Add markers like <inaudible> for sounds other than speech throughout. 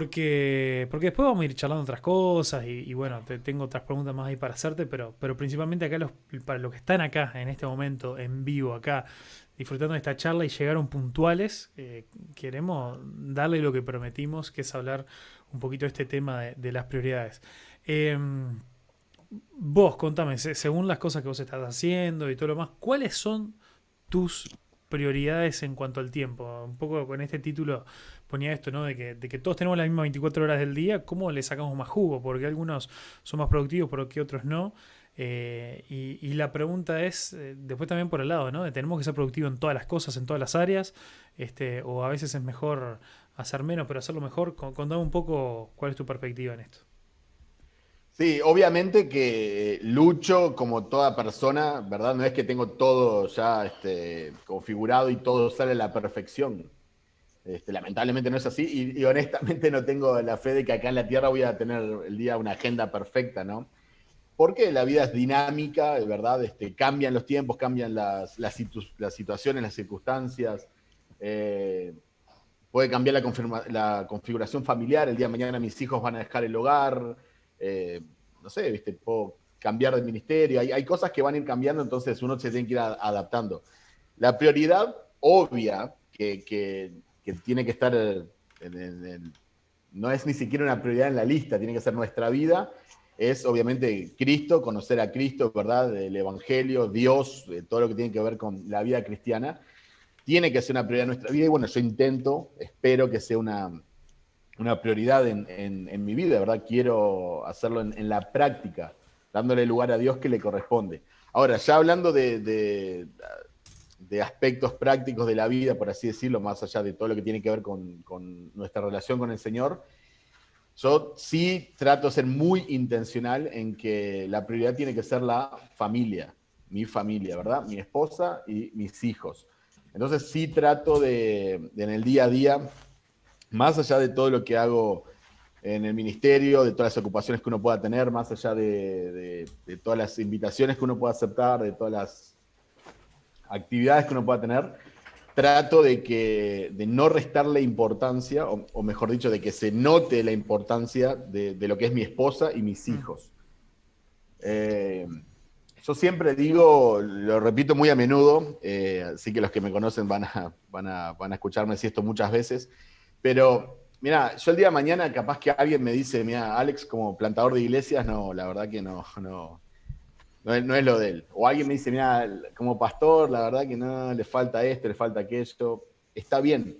Porque, porque después vamos a ir charlando otras cosas y, bueno, te, tengo otras preguntas más ahí para hacerte, pero, pero principalmente acá los, para los que están acá en este momento, en vivo, acá, disfrutando de esta charla y llegaron puntuales, eh, queremos darle lo que prometimos, que es hablar un poquito de este tema de, las prioridades. Em, vos, contame, según las cosas que vos estás haciendo y todo lo más, ¿cuáles son tus prioridades en cuanto al tiempo? Un poco con este título ponía esto, ¿no? De que, todos tenemos las mismas 24 horas del día, ¿cómo le sacamos más jugo? Porque algunos son más productivos, pero que otros no. Eh, y, la pregunta es, eh, después también por el lado, ¿no? Tenemos que ser productivos en todas las cosas, en todas las áreas, este, o a veces es mejor hacer menos, pero hacerlo mejor. Contame un poco cuál es tu perspectiva en esto. Sí, obviamente que lucho como toda persona, ¿verdad? No es que tengo todo ya este, configurado y todo sale a la perfección. Este, lamentablemente no es así y, honestamente no tengo la fe de que acá en la Tierra voy a tener el día una agenda perfecta, ¿no? Porque la vida es dinámica, verdad, este, cambian los tiempos, cambian las, las, situaciones, las circunstancias. Eh, puede cambiar la, la, configuración familiar, el día de mañana mis hijos van a dejar el hogar, eh, no sé, ¿viste? puedo cambiar de ministerio, hay, hay, cosas que van a ir cambiando, entonces uno se tiene que ir adaptando. La prioridad obvia que que tiene que estar, en, no es ni siquiera una prioridad en la lista, tiene que ser nuestra vida, es obviamente Cristo, conocer a Cristo, ¿verdad? El Evangelio, Dios, todo lo que tiene que ver con la vida cristiana, tiene que ser una prioridad en nuestra vida y bueno, yo intento, espero que sea una, una prioridad en, en, mi vida, ¿verdad? Quiero hacerlo en, la práctica, dándole lugar a Dios que le corresponde. Ahora, ya hablando de de aspectos prácticos de la vida, por así decirlo, más allá de todo lo que tiene que ver con, nuestra relación con el Señor, yo sí trato de ser muy intencional en que la prioridad tiene que ser la familia, mi familia, ¿verdad? Mi esposa y mis hijos. Entonces sí trato de, en el día a día, más allá de todo lo que hago en el ministerio, de todas las ocupaciones que uno pueda tener, más allá de todas las invitaciones que uno pueda aceptar, de todas las actividades que uno pueda tener, trato de, que, de no restarle importancia, o, mejor dicho, de que se note la importancia de, lo que es mi esposa y mis mm. hijos. Eh, yo siempre digo, lo repito muy a menudo, eh, así que los que me conocen van a, van, a, van a escucharme decir esto muchas veces, pero mira, yo el día de mañana capaz que alguien me dice, mira, Alex como plantador de iglesias, no, la verdad que no, no, no es, lo de él. O alguien me dice, mira, como pastor, la verdad que no, le falta esto, le falta aquello. Está bien.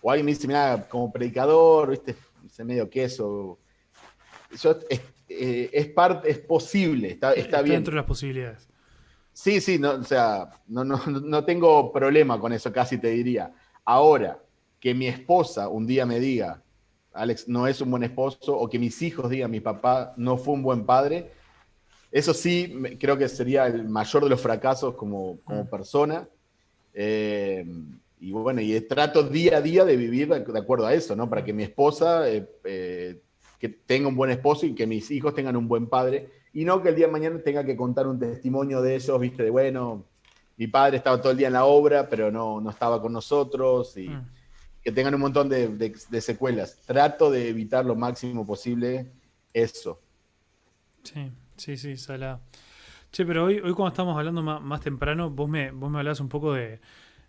O alguien me dice, mira, como predicador, viste, ese medio queso. Eso es, eh, es, parte, es posible, está, está, bien. Dentro de las posibilidades. Sí, sí, no, o sea, no, no, no tengo problema con eso, casi te diría. Ahora, que mi esposa un día me diga, Alex no es un buen esposo, o que mis hijos digan, mi papá no fue un buen padre, eso sí, creo que sería el mayor de los fracasos como, como mm. persona. Eh, y bueno, y trato día a día de vivir de acuerdo a eso, ¿no? Para que mi esposa eh, eh, que tenga un buen esposo y que mis hijos tengan un buen padre. Y no que el día de mañana tenga que contar un testimonio de ellos, viste, de bueno, mi padre estaba todo el día en la obra, pero no, no estaba con nosotros. Y mm. que tengan un montón de, de secuelas. Trato de evitar lo máximo posible eso. Sí. Sí, sí, salada. Che, pero hoy, hoy cuando estamos hablando más, temprano, vos me, vos me hablás un poco de,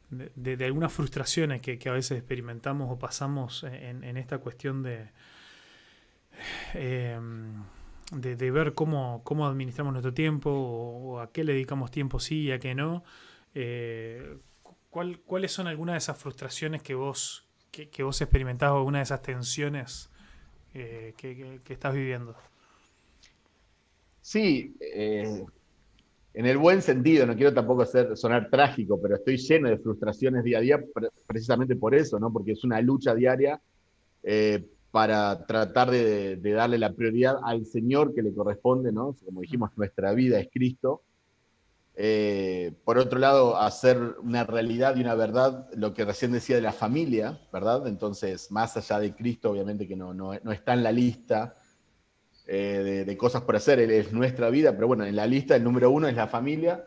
de, algunas frustraciones que, a veces experimentamos o pasamos en, esta cuestión de, em, de, ver cómo, cómo administramos nuestro tiempo o, a qué le dedicamos tiempo sí y a qué no. Eh, ¿Cuáles son algunas de esas frustraciones que vos, que, vos experimentás o alguna de esas tensiones eh, que, que estás viviendo? Sí, eh, en el buen sentido, no quiero tampoco hacer, sonar trágico, pero estoy lleno de frustraciones día a día precisamente por eso, ¿no? Porque es una lucha diaria eh, para tratar de, darle la prioridad al Señor que le corresponde, ¿no? Como dijimos, nuestra vida es Cristo. Eh, por otro lado, hacer una realidad y una verdad, lo que recién decía de la familia, ¿verdad? Entonces, más allá de Cristo, obviamente que no, no, no está en la lista eh, de, cosas por hacer, es nuestra vida, pero bueno, en la lista el número uno es la familia.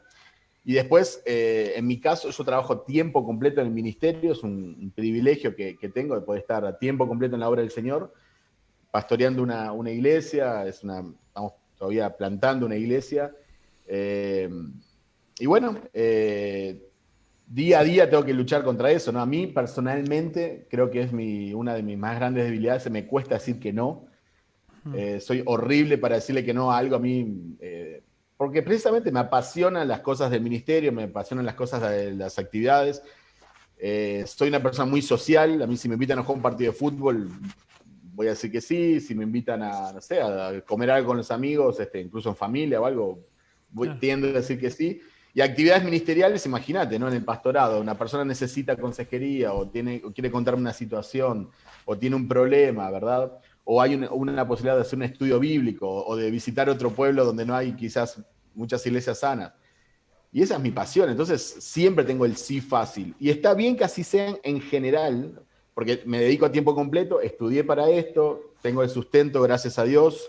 Y después, eh, en mi caso, yo trabajo tiempo completo en el ministerio, es un, privilegio que, tengo de poder estar a tiempo completo en la obra del Señor, pastoreando una, una iglesia, es una, estamos todavía plantando una iglesia. Eh, y bueno, día a día tengo que luchar contra eso, ¿no? A mí personalmente creo que es mi, una de mis más grandes debilidades, se me cuesta decir que no. Hmm. Eh, soy horrible para decirle que no a algo a mí, porque precisamente me apasionan las cosas del ministerio, me apasionan las cosas de las actividades. soy una persona muy social, a mí si me invitan a jugar un partido de fútbol, voy a decir que sí, si me invitan a, no sé, a comer algo con los amigos, este, incluso en familia o algo, voy, tiendo a decir que sí. Y actividades ministeriales, imagínate, ¿no? En el pastorado, una persona necesita consejería o, tiene, quiere contarme una situación o tiene un problema, ¿verdad? O hay una, posibilidad de hacer un estudio bíblico o de visitar otro pueblo donde no hay quizás muchas iglesias sanas. Y esa es mi pasión, entonces siempre tengo el sí fácil. Y está bien que así sean en general, porque me dedico a tiempo completo, estudié para esto, tengo el sustento, gracias a Dios,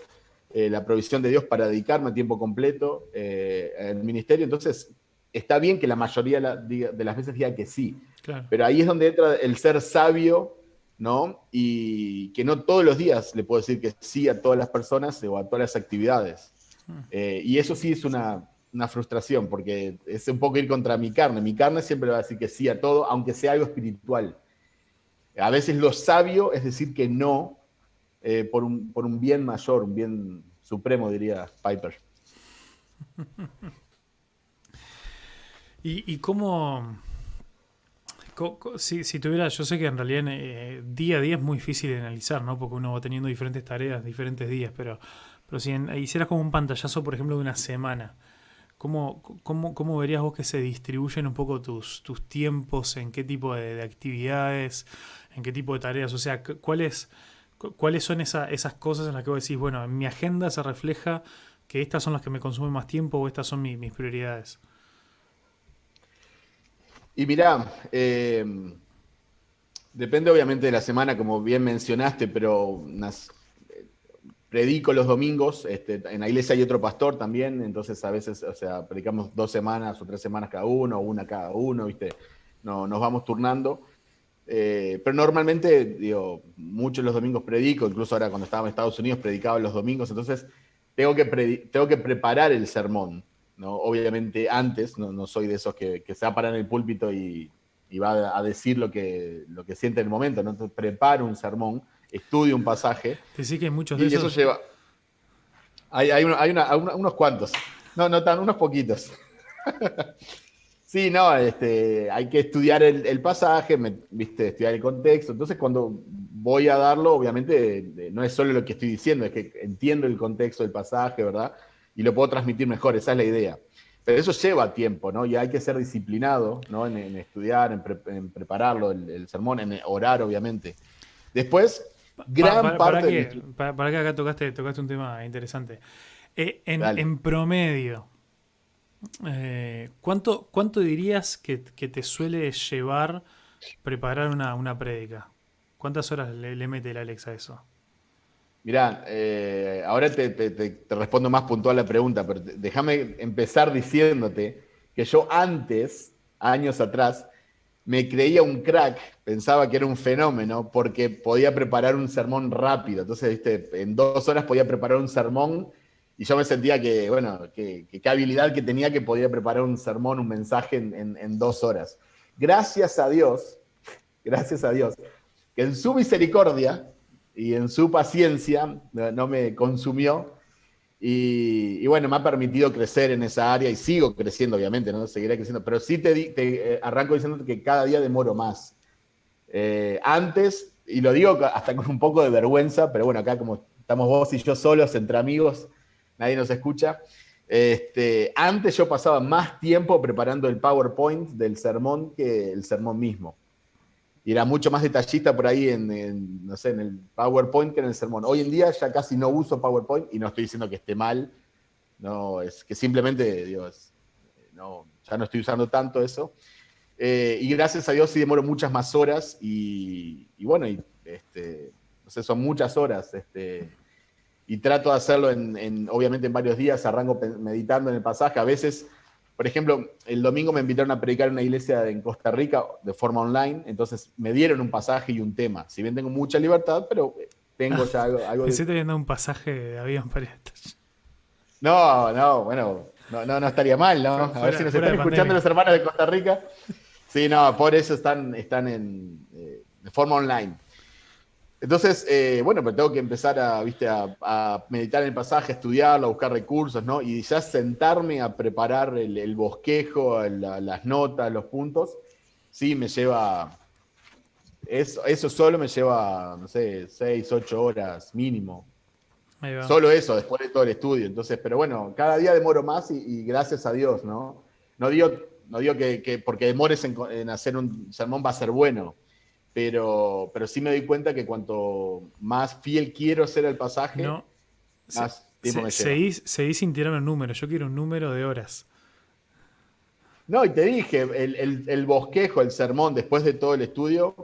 eh, la provisión de Dios para dedicarme a tiempo completo eh, al ministerio. Entonces, está bien que la mayoría de las veces diga que sí, pero ahí es donde entra el ser sabio, ¿no? Y que no todos los días le puedo decir que sí a todas las personas o a todas las actividades. Hmm. Eh, y eso sí es una, una frustración, porque es un poco ir contra mi carne. Mi carne siempre va a decir que sí a todo, aunque sea algo espiritual. A veces lo sabio es decir que no eh, por, un, por, un, bien mayor, un bien supremo, diría Piper. <laughs> ¿Y, cómo, si, tuviera, yo sé que en realidad eh, día a día es muy difícil de analizar, ¿no? Porque uno va teniendo diferentes tareas, diferentes días, pero, pero si hicieras como un pantallazo, por ejemplo, de una semana, ¿Cómo, cómo, cómo verías vos que se distribuyen un poco tus, tus tiempos, en qué tipo de, actividades, en qué tipo de tareas? O sea, ¿cuáles, cuáles son esas cosas en las que vos decís, bueno, en mi agenda se refleja que estas son las que me consumen más tiempo o estas son mis prioridades? Y mirá, eh, depende obviamente de la semana, como bien mencionaste, pero predico los domingos, este, en la iglesia hay otro pastor también, entonces a veces, o sea, predicamos dos semanas o tres semanas cada uno, una cada uno, ¿viste? No, nos vamos turnando. Eh, pero normalmente, digo, muchos los domingos predico, incluso ahora cuando estaba en Estados Unidos predicaba los domingos, entonces tengo que, tengo que preparar el sermón, ¿no? Obviamente antes, no, soy de esos que, se va a parar en el púlpito y, va a decir lo que, lo que siente en el momento, ¿no? Entonces preparo un sermón estudio un pasaje. Sí, que hay muchos de y eso lleva. Hay, hay, unos cuantos. No, no tan, unos poquitos. <laughs> sí, no, este, hay que estudiar el, pasaje, ¿viste? estudiar el contexto. Entonces, cuando voy a darlo, obviamente, no es solo lo que estoy diciendo, es que entiendo el contexto del pasaje, ¿verdad? Y lo puedo transmitir mejor, esa es la idea. Pero eso lleva tiempo, ¿no? Y hay que ser disciplinado, ¿no? En, estudiar, en, prepararlo, el, el, sermón, en orar, obviamente. Después, gran parte. Para que, para, que acá tocaste, tocaste un tema interesante. Eh, en, promedio, eh, ¿cuánto, ¿cuánto dirías que, te suele llevar preparar una, una prédica? ¿Cuántas horas le, mete el Alex a eso? Mirá, eh, ahora te, respondo más puntual la pregunta, pero déjame empezar diciéndote que yo antes, años atrás, me creía un crack, pensaba que era un fenómeno, porque podía preparar un sermón rápido. Entonces, ¿viste? en dos horas podía preparar un sermón y yo me sentía que, bueno, qué habilidad que tenía que podía preparar un sermón, un mensaje en, dos horas. Gracias a Dios, <laughs> gracias a Dios, que en su misericordia y en su paciencia no me consumió y, bueno, me ha permitido crecer en esa área y sigo creciendo, obviamente, ¿no? Seguiré creciendo, pero sí te, te eh, arranco diciendo que cada día demoro más. Eh, antes, y lo digo hasta con un poco de vergüenza, pero bueno, acá como estamos vos y yo solos, entre amigos, nadie nos escucha. Este, antes yo pasaba más tiempo preparando el PowerPoint del sermón que el sermón mismo y era mucho más detallista por ahí en, no sé, en el PowerPoint que en el sermón. Hoy en día ya casi no uso PowerPoint y no estoy diciendo que esté mal, no, es que simplemente, Dios, no, ya no estoy usando tanto eso. Eh, y gracias a Dios sí demoro muchas más horas y, bueno, y, este, no sé, son muchas horas. Este, y trato de hacerlo en, obviamente en varios días, arranco meditando en el pasaje, a veces por ejemplo, el domingo me invitaron a predicar en una iglesia en Costa Rica de forma online, entonces me dieron un pasaje y un tema. Si bien tengo mucha libertad, pero tengo ya algo. algo Pensé de... viendo un pasaje de avión para No, no, bueno, no, no, no estaría mal, ¿no? a ver si nos están escuchando los hermanos de Costa Rica. Sí, no, por eso están, están en, eh, de forma online. Entonces, eh, bueno, pero tengo que empezar a, ¿viste? A, meditar en el pasaje, a estudiarlo, a buscar recursos, ¿no? Y ya sentarme a preparar el, bosquejo, las notas, los puntos, sí me lleva, eso, eso solo me lleva, no sé, seis, ocho horas mínimo. Solo eso, después de todo el estudio. Entonces, pero bueno, cada día demoro más y, gracias a Dios, ¿no? No digo, no digo que, porque demores en hacer un sermón va a ser bueno pero, pero sí me doy cuenta que cuanto más fiel quiero ser el pasaje, más tiempo me lleva. Seguís, sin tirar un número, yo quiero un número de horas. No, y te dije, el, bosquejo, el sermón, después de todo el estudio,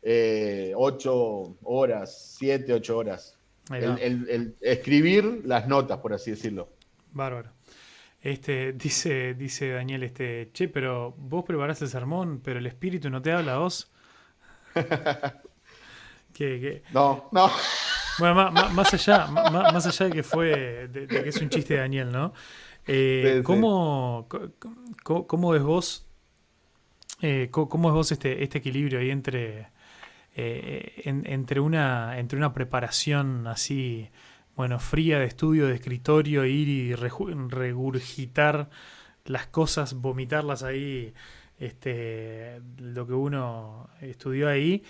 eh, ocho horas, siete, ocho horas. El, escribir las notas, por así decirlo. Bárbaro. Este, dice, dice Daniel, este, che, pero vos preparás el sermón, pero el espíritu no te habla a vos. <laughs> No, no. Bueno, más, allá, más, allá de que fue, de, que es un chiste de Daniel, ¿no? Eh, ¿cómo, ves vos, eh, cómo es vos este, este equilibrio ahí entre, eh, entre, una, entre una preparación así, bueno, fría de estudio, de escritorio, ir y regurgitar las cosas, vomitarlas ahí este, lo que uno estudió ahí,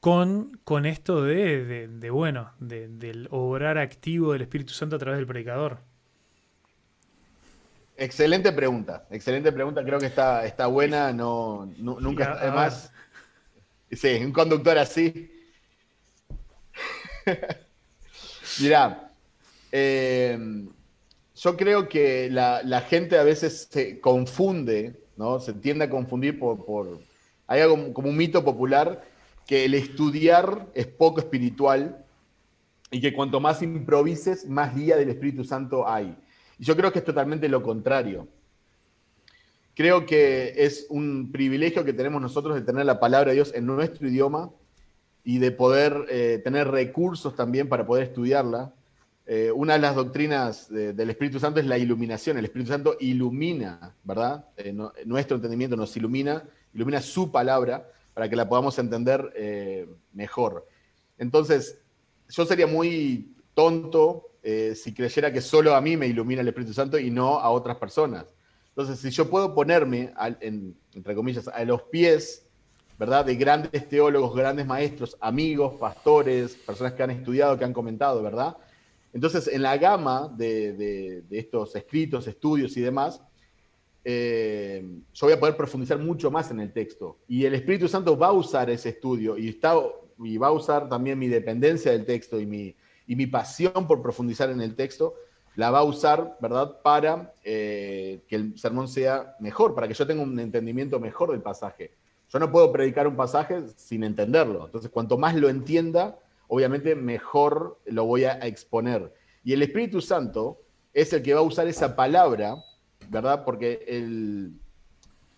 con, con esto de, bueno, del obrar activo del Espíritu Santo a través del predicador. Excelente pregunta, excelente pregunta, creo que está, está buena, no, nunca además. Sí, un conductor así. <laughs> Mirá, eh, yo creo que la, la, gente a veces se confunde ¿no? Se tiende a confundir por, Hay algo como un mito popular que el estudiar es poco espiritual y que cuanto más improvises, más guía del Espíritu Santo hay. Y yo creo que es totalmente lo contrario. Creo que es un privilegio que tenemos nosotros de tener la palabra de Dios en nuestro idioma y de poder eh, tener recursos también para poder estudiarla. Eh, una de las doctrinas del Espíritu Santo es la iluminación. El Espíritu Santo ilumina, ¿verdad? Eh, nuestro entendimiento nos ilumina, ilumina su palabra para que la podamos entender eh, mejor. Entonces, yo sería muy tonto si creyera que solo a mí me ilumina el Espíritu Santo y no a otras personas. Entonces, si yo puedo ponerme, entre comillas, a los pies, ¿verdad? De grandes teólogos, grandes maestros, amigos, pastores, personas que han estudiado, que han comentado, ¿verdad? Entonces, en la gama de, estos escritos, estudios y demás, eh, yo voy a poder profundizar mucho más en el texto. Y el Espíritu Santo va a usar ese estudio y, va a usar también mi dependencia del texto y mi, y mi pasión por profundizar en el texto, la va a usar, ¿verdad?, para eh, que el sermón sea mejor, para que yo tenga un entendimiento mejor del pasaje. Yo no puedo predicar un pasaje sin entenderlo. Entonces, cuanto más lo entienda, obviamente mejor lo voy a exponer. Y el Espíritu Santo es el que va a usar esa palabra, ¿verdad? Porque el,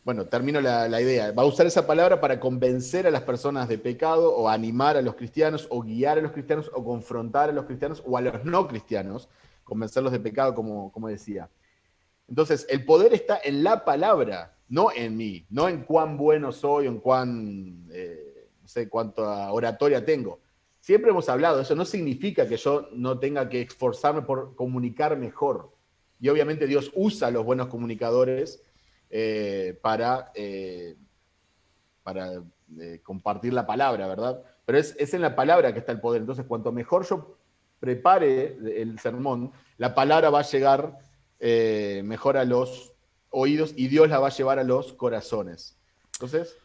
bueno, termino la, idea, va a usar esa palabra para convencer a las personas de pecado o animar a los cristianos o guiar a los cristianos o confrontar a los cristianos o a los no cristianos, convencerlos de pecado, como, como decía. Entonces, el poder está en la palabra, no en mí, no en cuán bueno soy, en cuán, eh, no sé, cuánta oratoria tengo. Siempre hemos hablado, eso no significa que yo no tenga que esforzarme por comunicar mejor. Y obviamente Dios usa a los buenos comunicadores eh, para, eh, para eh, compartir la palabra, ¿verdad? Pero es, en la palabra que está el poder. Entonces, cuanto mejor yo prepare el sermón, la palabra va a llegar mejor a los oídos y Dios la va a llevar a los corazones. Entonces,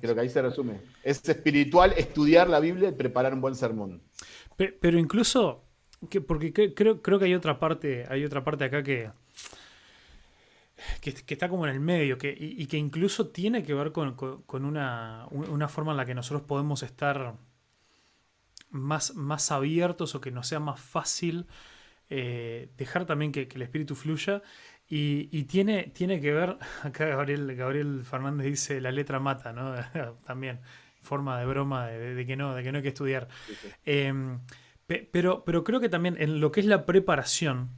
Creo que ahí se resume. Es espiritual estudiar la Biblia y preparar un buen sermón. Pero, incluso, porque creo, creo que hay otra parte, hay otra parte acá que, que, está como en el medio que, y, que incluso tiene que ver con, una, forma en la que nosotros podemos estar más, más abiertos o que nos sea más fácil eh, dejar también que, el espíritu fluya y, tiene, tiene que ver, <laughs> acá Gabriel, Gabriel Fernández dice, la letra mata, ¿no? <laughs> También. forma de broma de, que, no, de que no hay que estudiar. Em, pero, pero creo que también en lo que es la preparación,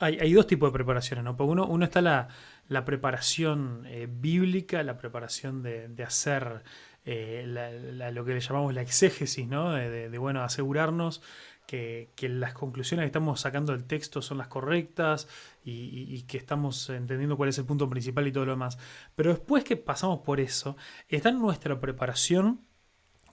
hay, dos tipos de preparaciones, ¿no? Porque uno, uno está la, la preparación eh, bíblica, la preparación de, hacer eh, lo que le llamamos la exégesis, ¿no? De, bueno, asegurarnos que, las conclusiones que estamos sacando del texto son las correctas y, que estamos entendiendo cuál es el punto principal y todo lo demás. Pero después que pasamos por eso, está nuestra preparación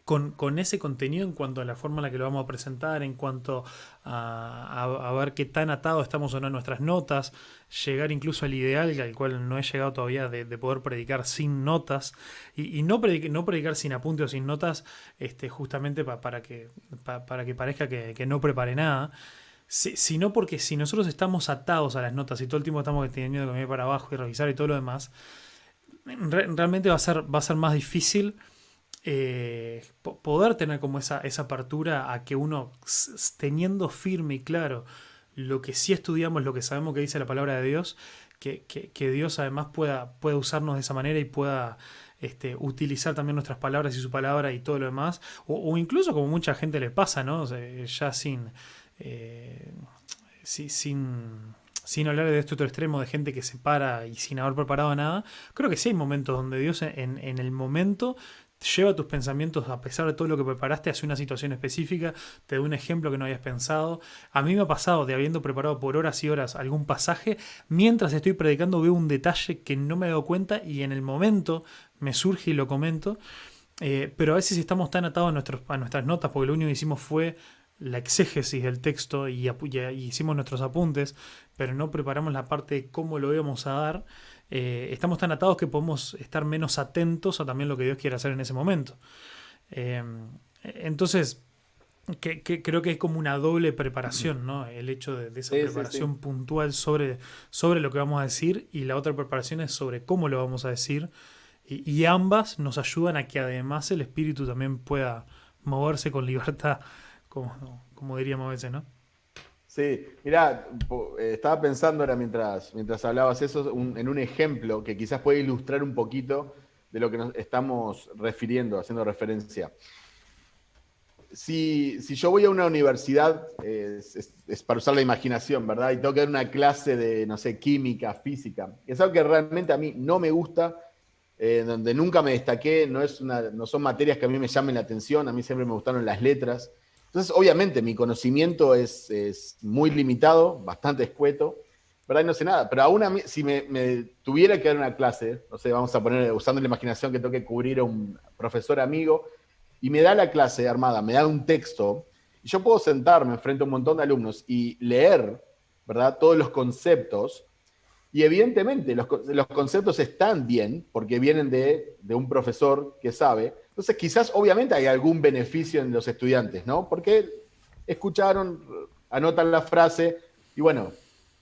con, ese contenido en cuanto a la forma en la que lo vamos a presentar, en cuanto a, ver qué tan atado estamos o no a nuestras notas, llegar incluso al ideal, al cual no he llegado todavía, de, poder predicar sin notas, y, no, predicar, sin apuntes o sin notas, este, justamente para, que, para que parezca que, no prepare nada. Sino porque si nosotros estamos atados a las notas y todo el tiempo estamos teniendo que mirar para abajo y revisar y todo lo demás, realmente va a ser, va a ser más difícil eh, poder tener como esa, esa apertura a que uno, teniendo firme y claro lo que sí estudiamos, lo que sabemos que dice la palabra de Dios, que, Dios además pueda, pueda, usarnos de esa manera y pueda este, utilizar también nuestras palabras y su palabra y todo lo demás, o, incluso como mucha gente le pasa, ¿no? ya sin, eh, sin, sin hablar de este otro extremo de gente que se para y sin haber preparado nada, creo que sí hay momentos donde Dios en, en el momento lleva tus pensamientos a pesar de todo lo que preparaste hacia una situación específica, te doy un ejemplo que no habías pensado. A mí me ha pasado de habiendo preparado por horas y horas algún pasaje, mientras estoy predicando veo un detalle que no me he dado cuenta y en el momento me surge y lo comento. Eh, pero a veces estamos tan atados a, nuestros, a nuestras notas porque lo único que hicimos fue la exégesis del texto y, y, hicimos nuestros apuntes, pero no preparamos la parte de cómo lo íbamos a dar. Eh, estamos tan atados que podemos estar menos atentos a también lo que Dios quiere hacer en ese momento. Eh, entonces, que, creo que es como una doble preparación, ¿no? El hecho de, esa preparación puntual sobre, sobre lo que vamos a decir y la otra preparación es sobre cómo lo vamos a decir. Y, ambas nos ayudan a que además el espíritu también pueda moverse con libertad, como, como diríamos a veces, ¿no? Sí, mira, eh, estaba pensando ahora mientras, mientras hablabas eso en un ejemplo que quizás puede ilustrar un poquito de lo que nos estamos refiriendo, haciendo referencia. Si, yo voy a una universidad, es, para usar la imaginación, ¿verdad? Y tengo que dar una clase de, no sé, química, física. Es algo que realmente a mí no me gusta, eh, donde nunca me destaqué, no, es no son materias que a mí me llamen la atención, a mí siempre me gustaron las letras. Entonces, obviamente, mi conocimiento es, muy limitado, bastante escueto, ¿verdad? Y no sé nada, pero aún a mí, si me, tuviera que dar una clase, no sé, vamos a poner, usando la imaginación que tengo que cubrir a un profesor amigo, y me da la clase armada, me da un texto, y yo puedo sentarme frente a un montón de alumnos y leer, ¿verdad? Todos los conceptos, y evidentemente los, conceptos están bien, porque vienen de, de un profesor que sabe, entonces, quizás, obviamente, hay algún beneficio en los estudiantes, ¿no? Porque escucharon, anotan la frase y bueno,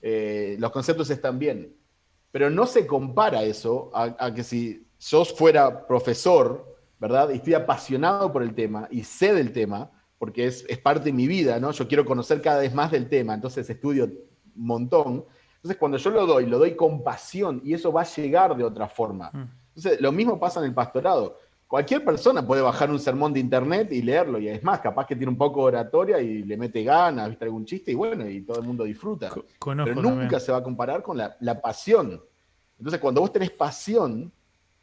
eh, los conceptos están bien. Pero no se compara eso a, que si yo fuera profesor, ¿verdad? Y estoy apasionado por el tema y sé del tema, porque es, parte de mi vida, ¿no? Yo quiero conocer cada vez más del tema, entonces estudio un montón. Entonces, cuando yo lo doy, lo doy con pasión y eso va a llegar de otra forma. Mm. Entonces, lo mismo pasa en el pastorado cualquier persona puede bajar un sermón de internet y leerlo, y es más, capaz que tiene un poco de oratoria y le mete ganas, viste algún chiste, y bueno, y todo el mundo disfruta. Pero nunca se va a comparar con la, pasión. Entonces, cuando vos tenés pasión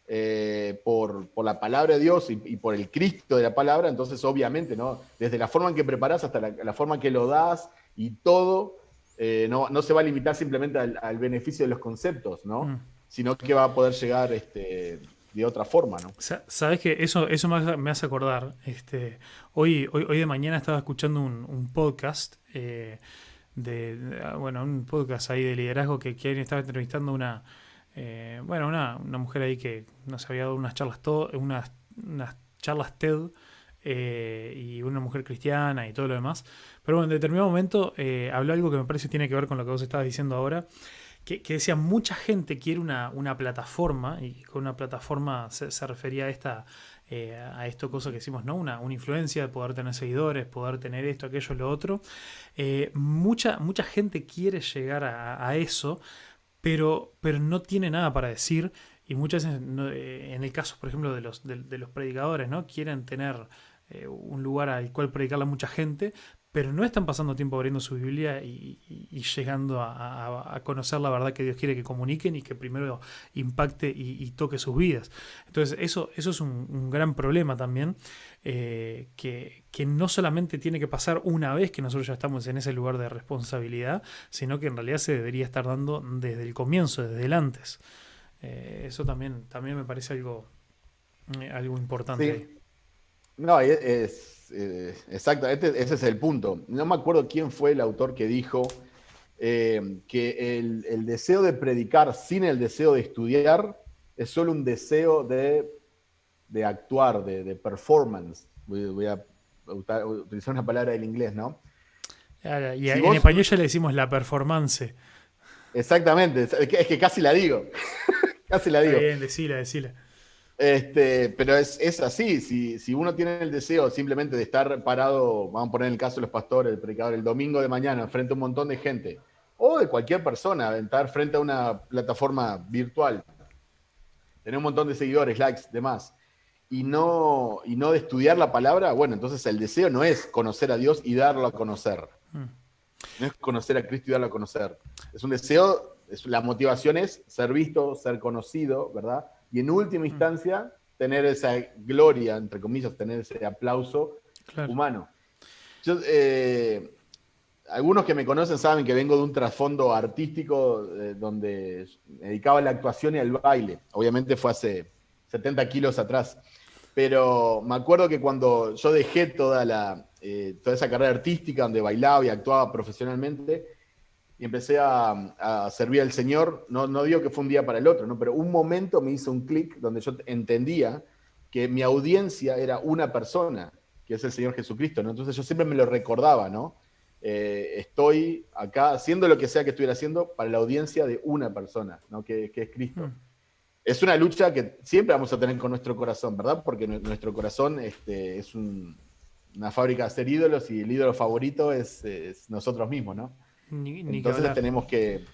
eh, por, la palabra de Dios y, por el Cristo de la palabra, entonces obviamente, ¿no? Desde la forma en que preparás hasta la, forma en que lo das y todo, eh, no, se va a limitar simplemente al, beneficio de los conceptos, ¿no? Mm. Sino que va a poder llegar este, de otra forma, ¿no? Sabes que eso, eso me hace acordar. Este, hoy, hoy, hoy de mañana estaba escuchando un, podcast eh, de, bueno, un podcast ahí de liderazgo que, que estaba entrevistando una, eh, bueno, una, una, mujer ahí que nos había dado unas charlas todo, unas, unas charlas TED eh, y una mujer cristiana y todo lo demás. Pero bueno, en determinado momento habló algo que me parece tiene que ver con lo que vos estabas diciendo ahora que, decía, mucha gente quiere una, plataforma, y con una plataforma se, refería a esta eh, a esto cosa que decimos, ¿no? Una, una, influencia de poder tener seguidores, poder tener esto, aquello, lo otro. Eh, mucha, mucha gente quiere llegar a, eso, pero, pero no tiene nada para decir y muchas veces, eh, en el caso, por ejemplo, de los, de, los predicadores, ¿no? Quieren tener un lugar al cual predicarle a mucha gente, pero no están pasando tiempo abriendo su Biblia y, llegando a, conocer la verdad que Dios quiere que comuniquen y que primero impacte y, toque sus vidas. Entonces, eso, eso es un, gran problema también, eh, que, no solamente tiene que pasar una vez que nosotros ya estamos en ese lugar de responsabilidad, sino que en realidad se debería estar dando desde el comienzo, desde el antes. Eh, eso también, también me parece algo, eh, algo importante. No, es eh, exacto, este, ese es el punto. No me acuerdo quién fue el autor que dijo eh, que el, deseo de predicar sin el deseo de estudiar es solo un deseo de, actuar, de, performance. Voy, a utilizar una palabra del inglés, ¿no? Y en español ya le decimos la performance. Exactamente, es que, casi la digo. <laughs> casi la digo. Bien, decila, decila. Este, pero es, así, si, uno tiene el deseo simplemente de estar parado, vamos a poner el caso de los pastores, el predicador, el domingo de mañana frente a un montón de gente, o de cualquier persona, estar frente a una plataforma virtual, tener un montón de seguidores, likes, demás, y no, y no de estudiar la palabra, bueno, entonces el deseo no es conocer a Dios y darlo a conocer. Hmm. No es conocer a Cristo y darlo a conocer. Es un deseo, es, la motivación es ser visto, ser conocido, ¿verdad? Y en última mm. instancia tener esa gloria, entre comillas, tener ese aplauso humano. Eh, algunos que me conocen saben que vengo de un trasfondo artístico eh, donde me dedicaba a la actuación y al baile. Obviamente fue hace 70 kilos atrás. Pero me acuerdo que cuando yo dejé toda, la, eh, toda esa carrera artística donde bailaba y actuaba profesionalmente, y empecé a, servir al Señor. No, no digo que fue un día para el otro, ¿no? pero un momento me hizo un clic donde yo entendía que mi audiencia era una persona, que es el Señor Jesucristo. ¿no? Entonces yo siempre me lo recordaba, ¿no? Eh, estoy acá haciendo lo que sea que estuviera haciendo para la audiencia de una persona, ¿no? que, es Cristo. Hmm. Es una lucha que siempre vamos a tener con nuestro corazón, ¿verdad? Porque nuestro corazón este, es una fábrica de hacer ídolos y el ídolo favorito es, es nosotros mismos, ¿no? Entonces tenemos que,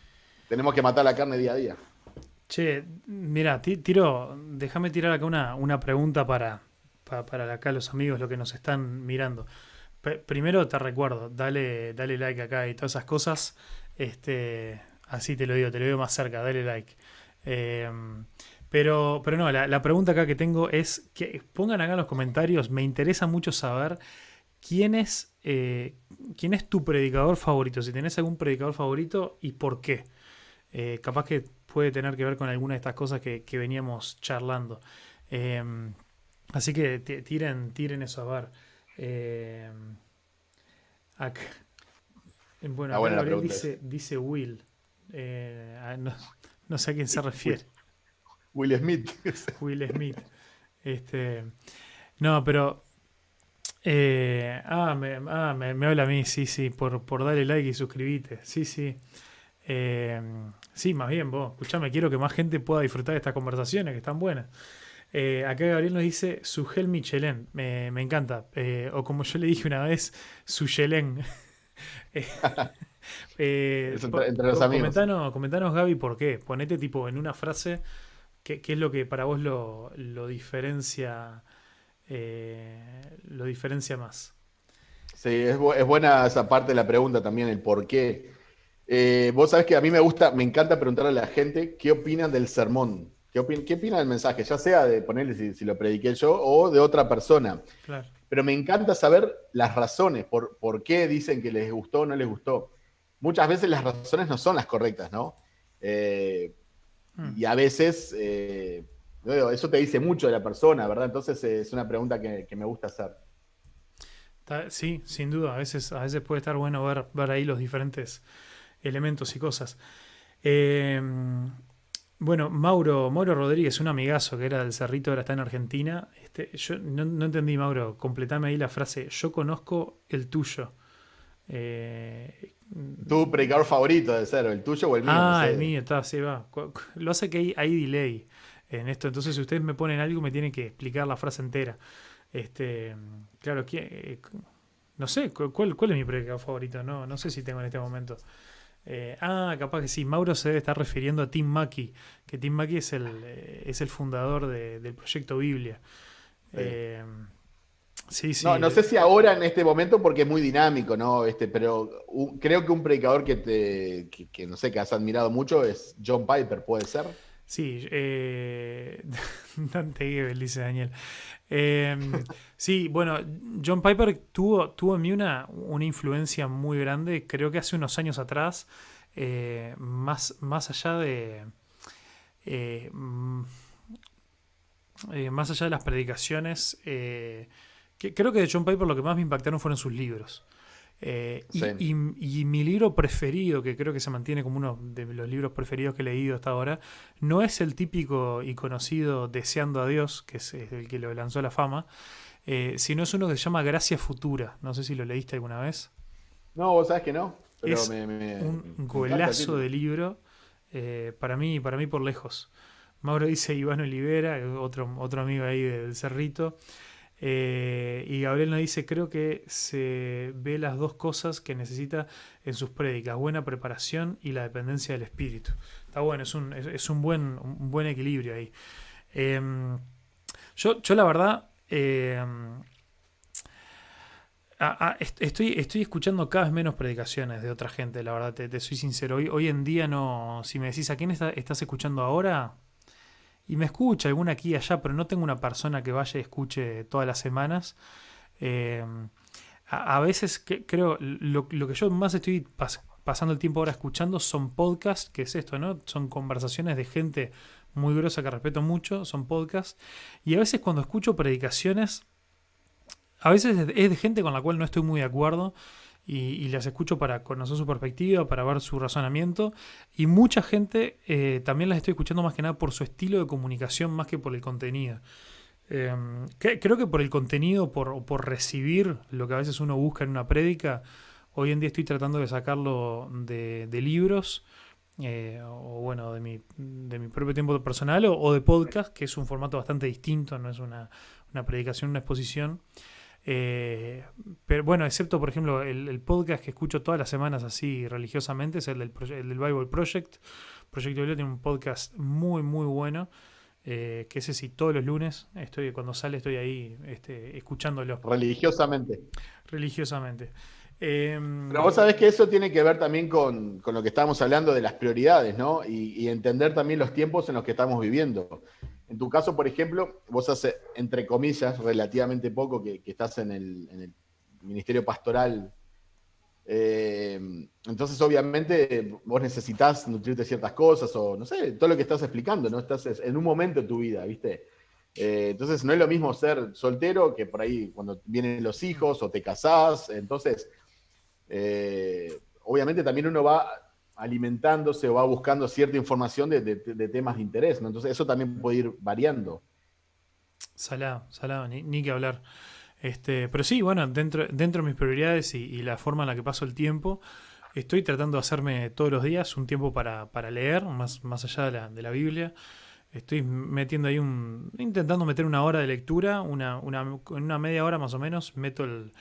tenemos que matar la carne día a día. Che, mira, tiro, déjame tirar acá una, una pregunta para, para, acá los amigos, los que nos están mirando. primero te recuerdo, dale, dale like acá y todas esas cosas. Este, así te lo digo, te lo digo más cerca, dale like. Em, pero, pero no, la, la, pregunta acá que tengo es que pongan acá en los comentarios, me interesa mucho saber quién es, eh, quién es tu predicador favorito, si tenés algún predicador favorito y por qué. Eh, capaz que puede tener que ver con alguna de estas cosas que, veníamos charlando. Em, así que tiren, tiren eso a ver. Em, bueno, ah, Gabriel dice, dice, Will. Eh, ah, no, sé a quién se <laughs> refiere. Will Smith. <laughs> Will Smith. Este, no, pero eh, ah, me, ah me, habla a mí, sí, sí, por, por darle like y suscribirte. Sí, sí. Eh, sí, más bien, vos, escuchame, quiero que más gente pueda disfrutar de estas conversaciones que están buenas. Eh, acá Gabriel nos dice Sugel Michelin, me, me encanta. Eh, o como yo le dije una vez, Sugelen. <laughs> eh, <laughs> entre, los amigos. Comentanos, Gaby, por qué. Ponete tipo en una frase qué, qué es lo que para vos lo, lo diferencia eh, lo diferencia más. Sí, es, buena esa parte de la pregunta también, el por qué. Eh, vos sabés que a mí me gusta, me encanta preguntarle a la gente qué opinan del sermón, qué, opin qué opinan del mensaje, ya sea de ponerle si, lo prediqué yo o de otra persona. Pero me encanta saber las razones, por, por qué dicen que les gustó o no les gustó. Muchas veces las razones no son las correctas, ¿no? Eh, hmm. Y a veces eso te dice mucho de la persona, ¿verdad? Entonces eh, es una pregunta que, me gusta hacer. Sí, sin duda. A veces, a veces puede estar bueno ver, ver ahí los diferentes elementos y cosas. Em, bueno, Mauro, Mauro Rodríguez, un amigazo que era del Cerrito, ahora está en Argentina. Este, yo no, entendí, Mauro, completame ahí la frase. Yo conozco el tuyo. Eh, tu predicador favorito de ser, el tuyo o el mío. Ah, el mío, está, sí, va. Lo hace que hay, hay delay en esto. Entonces, si ustedes me ponen algo, me tienen que explicar la frase entera. Este, claro, eh, no sé, ¿cuál, ¿cuál es mi predicador favorito? No, no sé si tengo en este momento. Eh, ah, capaz que sí. Mauro se debe estar refiriendo a Tim Mackey, que Tim Mackey es el, eh, es el fundador del proyecto Biblia. Sí. sí, No, no sé si ahora en este momento porque es muy dinámico, ¿no? Este, pero creo que un predicador que te, que, no sé, que has admirado mucho es John Piper, ¿puede ser? Sí, eh, <laughs> Dante Gebel, dice Daniel. Em, sí, bueno, John Piper tuvo, tuvo en mí una, una influencia muy grande, creo que hace unos años atrás, eh, más, más allá de... Eh, mm, más allá de las predicaciones, creo que de John Piper lo que más me impactaron fueron sus libros. Eh, y, mi libro preferido, que creo que se mantiene como uno de los libros preferidos que he leído hasta ahora, no es el típico y conocido Deseando a Dios, que es el que lo lanzó a la fama, eh, sino es uno que se llama Gracia Futura. No sé si lo leíste alguna vez. No, vos sabes que no. es un golazo de libro, eh, para mí, para mí por lejos. Mauro dice Iván Olivera, otro, otro amigo ahí del Cerrito. Eh, y Gabriel nos dice, creo que se ve las dos cosas que necesita en sus prédicas, buena preparación y la dependencia del espíritu. Está bueno, es un, es, un, buen, un buen equilibrio ahí. Em, yo, yo la verdad... Em, estoy, estoy escuchando cada vez menos predicaciones de otra gente, la verdad, te, soy sincero. Hoy, hoy en día no, si me decís a quién estás escuchando ahora, y me escucha alguna aquí y allá, pero no tengo una persona que vaya y escuche todas las semanas. Eh, a, veces creo, lo, que yo más estoy pasando el tiempo ahora escuchando son podcasts, que es esto, ¿no? Son conversaciones de gente muy grosa que respeto mucho, son podcasts. Y a veces cuando escucho predicaciones, a veces es de gente con la cual no estoy muy de acuerdo y, las escucho para conocer su perspectiva, para ver su razonamiento. Y mucha gente eh, también las estoy escuchando más que nada por su estilo de comunicación más que por el contenido. Em, creo que por el contenido, por, por recibir lo que a veces uno busca en una prédica, hoy en día estoy tratando de sacarlo de, libros. Eh, o bueno, de mi, de mi propio tiempo personal o, de podcast, que es un formato bastante distinto, no es una, una predicación, una exposición. Eh, pero bueno, excepto por ejemplo el, podcast que escucho todas las semanas así religiosamente, es el del, Bible Project. Proyecto Biblia tiene un podcast muy, muy bueno. Eh, que ese sí, todos los lunes, estoy cuando sale estoy ahí este, escuchándolo. Religiosamente. Religiosamente. Em, Pero vos sabés que eso tiene que ver también con, lo que estábamos hablando de las prioridades, ¿no? Y, entender también los tiempos en los que estamos viviendo. En tu caso, por ejemplo, vos hace, entre comillas, relativamente poco que, estás en el, Ministerio Pastoral. Eh, entonces, obviamente, vos necesitas nutrirte ciertas cosas o, no sé, todo lo que estás explicando, ¿no? Estás en un momento de tu vida, ¿viste? Eh, entonces, no es lo mismo ser soltero que por ahí cuando vienen los hijos o te casás. Entonces, eh, obviamente también uno va alimentándose o va buscando cierta información de, temas de interés, ¿no? Entonces eso también puede ir variando. Salado, salado, ni, que hablar. Este, pero sí, bueno, dentro, dentro de mis prioridades y, la forma en la que paso el tiempo, estoy tratando de hacerme todos los días un tiempo para, leer, más, más allá de la, de la, Biblia. Estoy metiendo ahí un. intentando meter una hora de lectura, una, una, una media hora más o menos, meto el,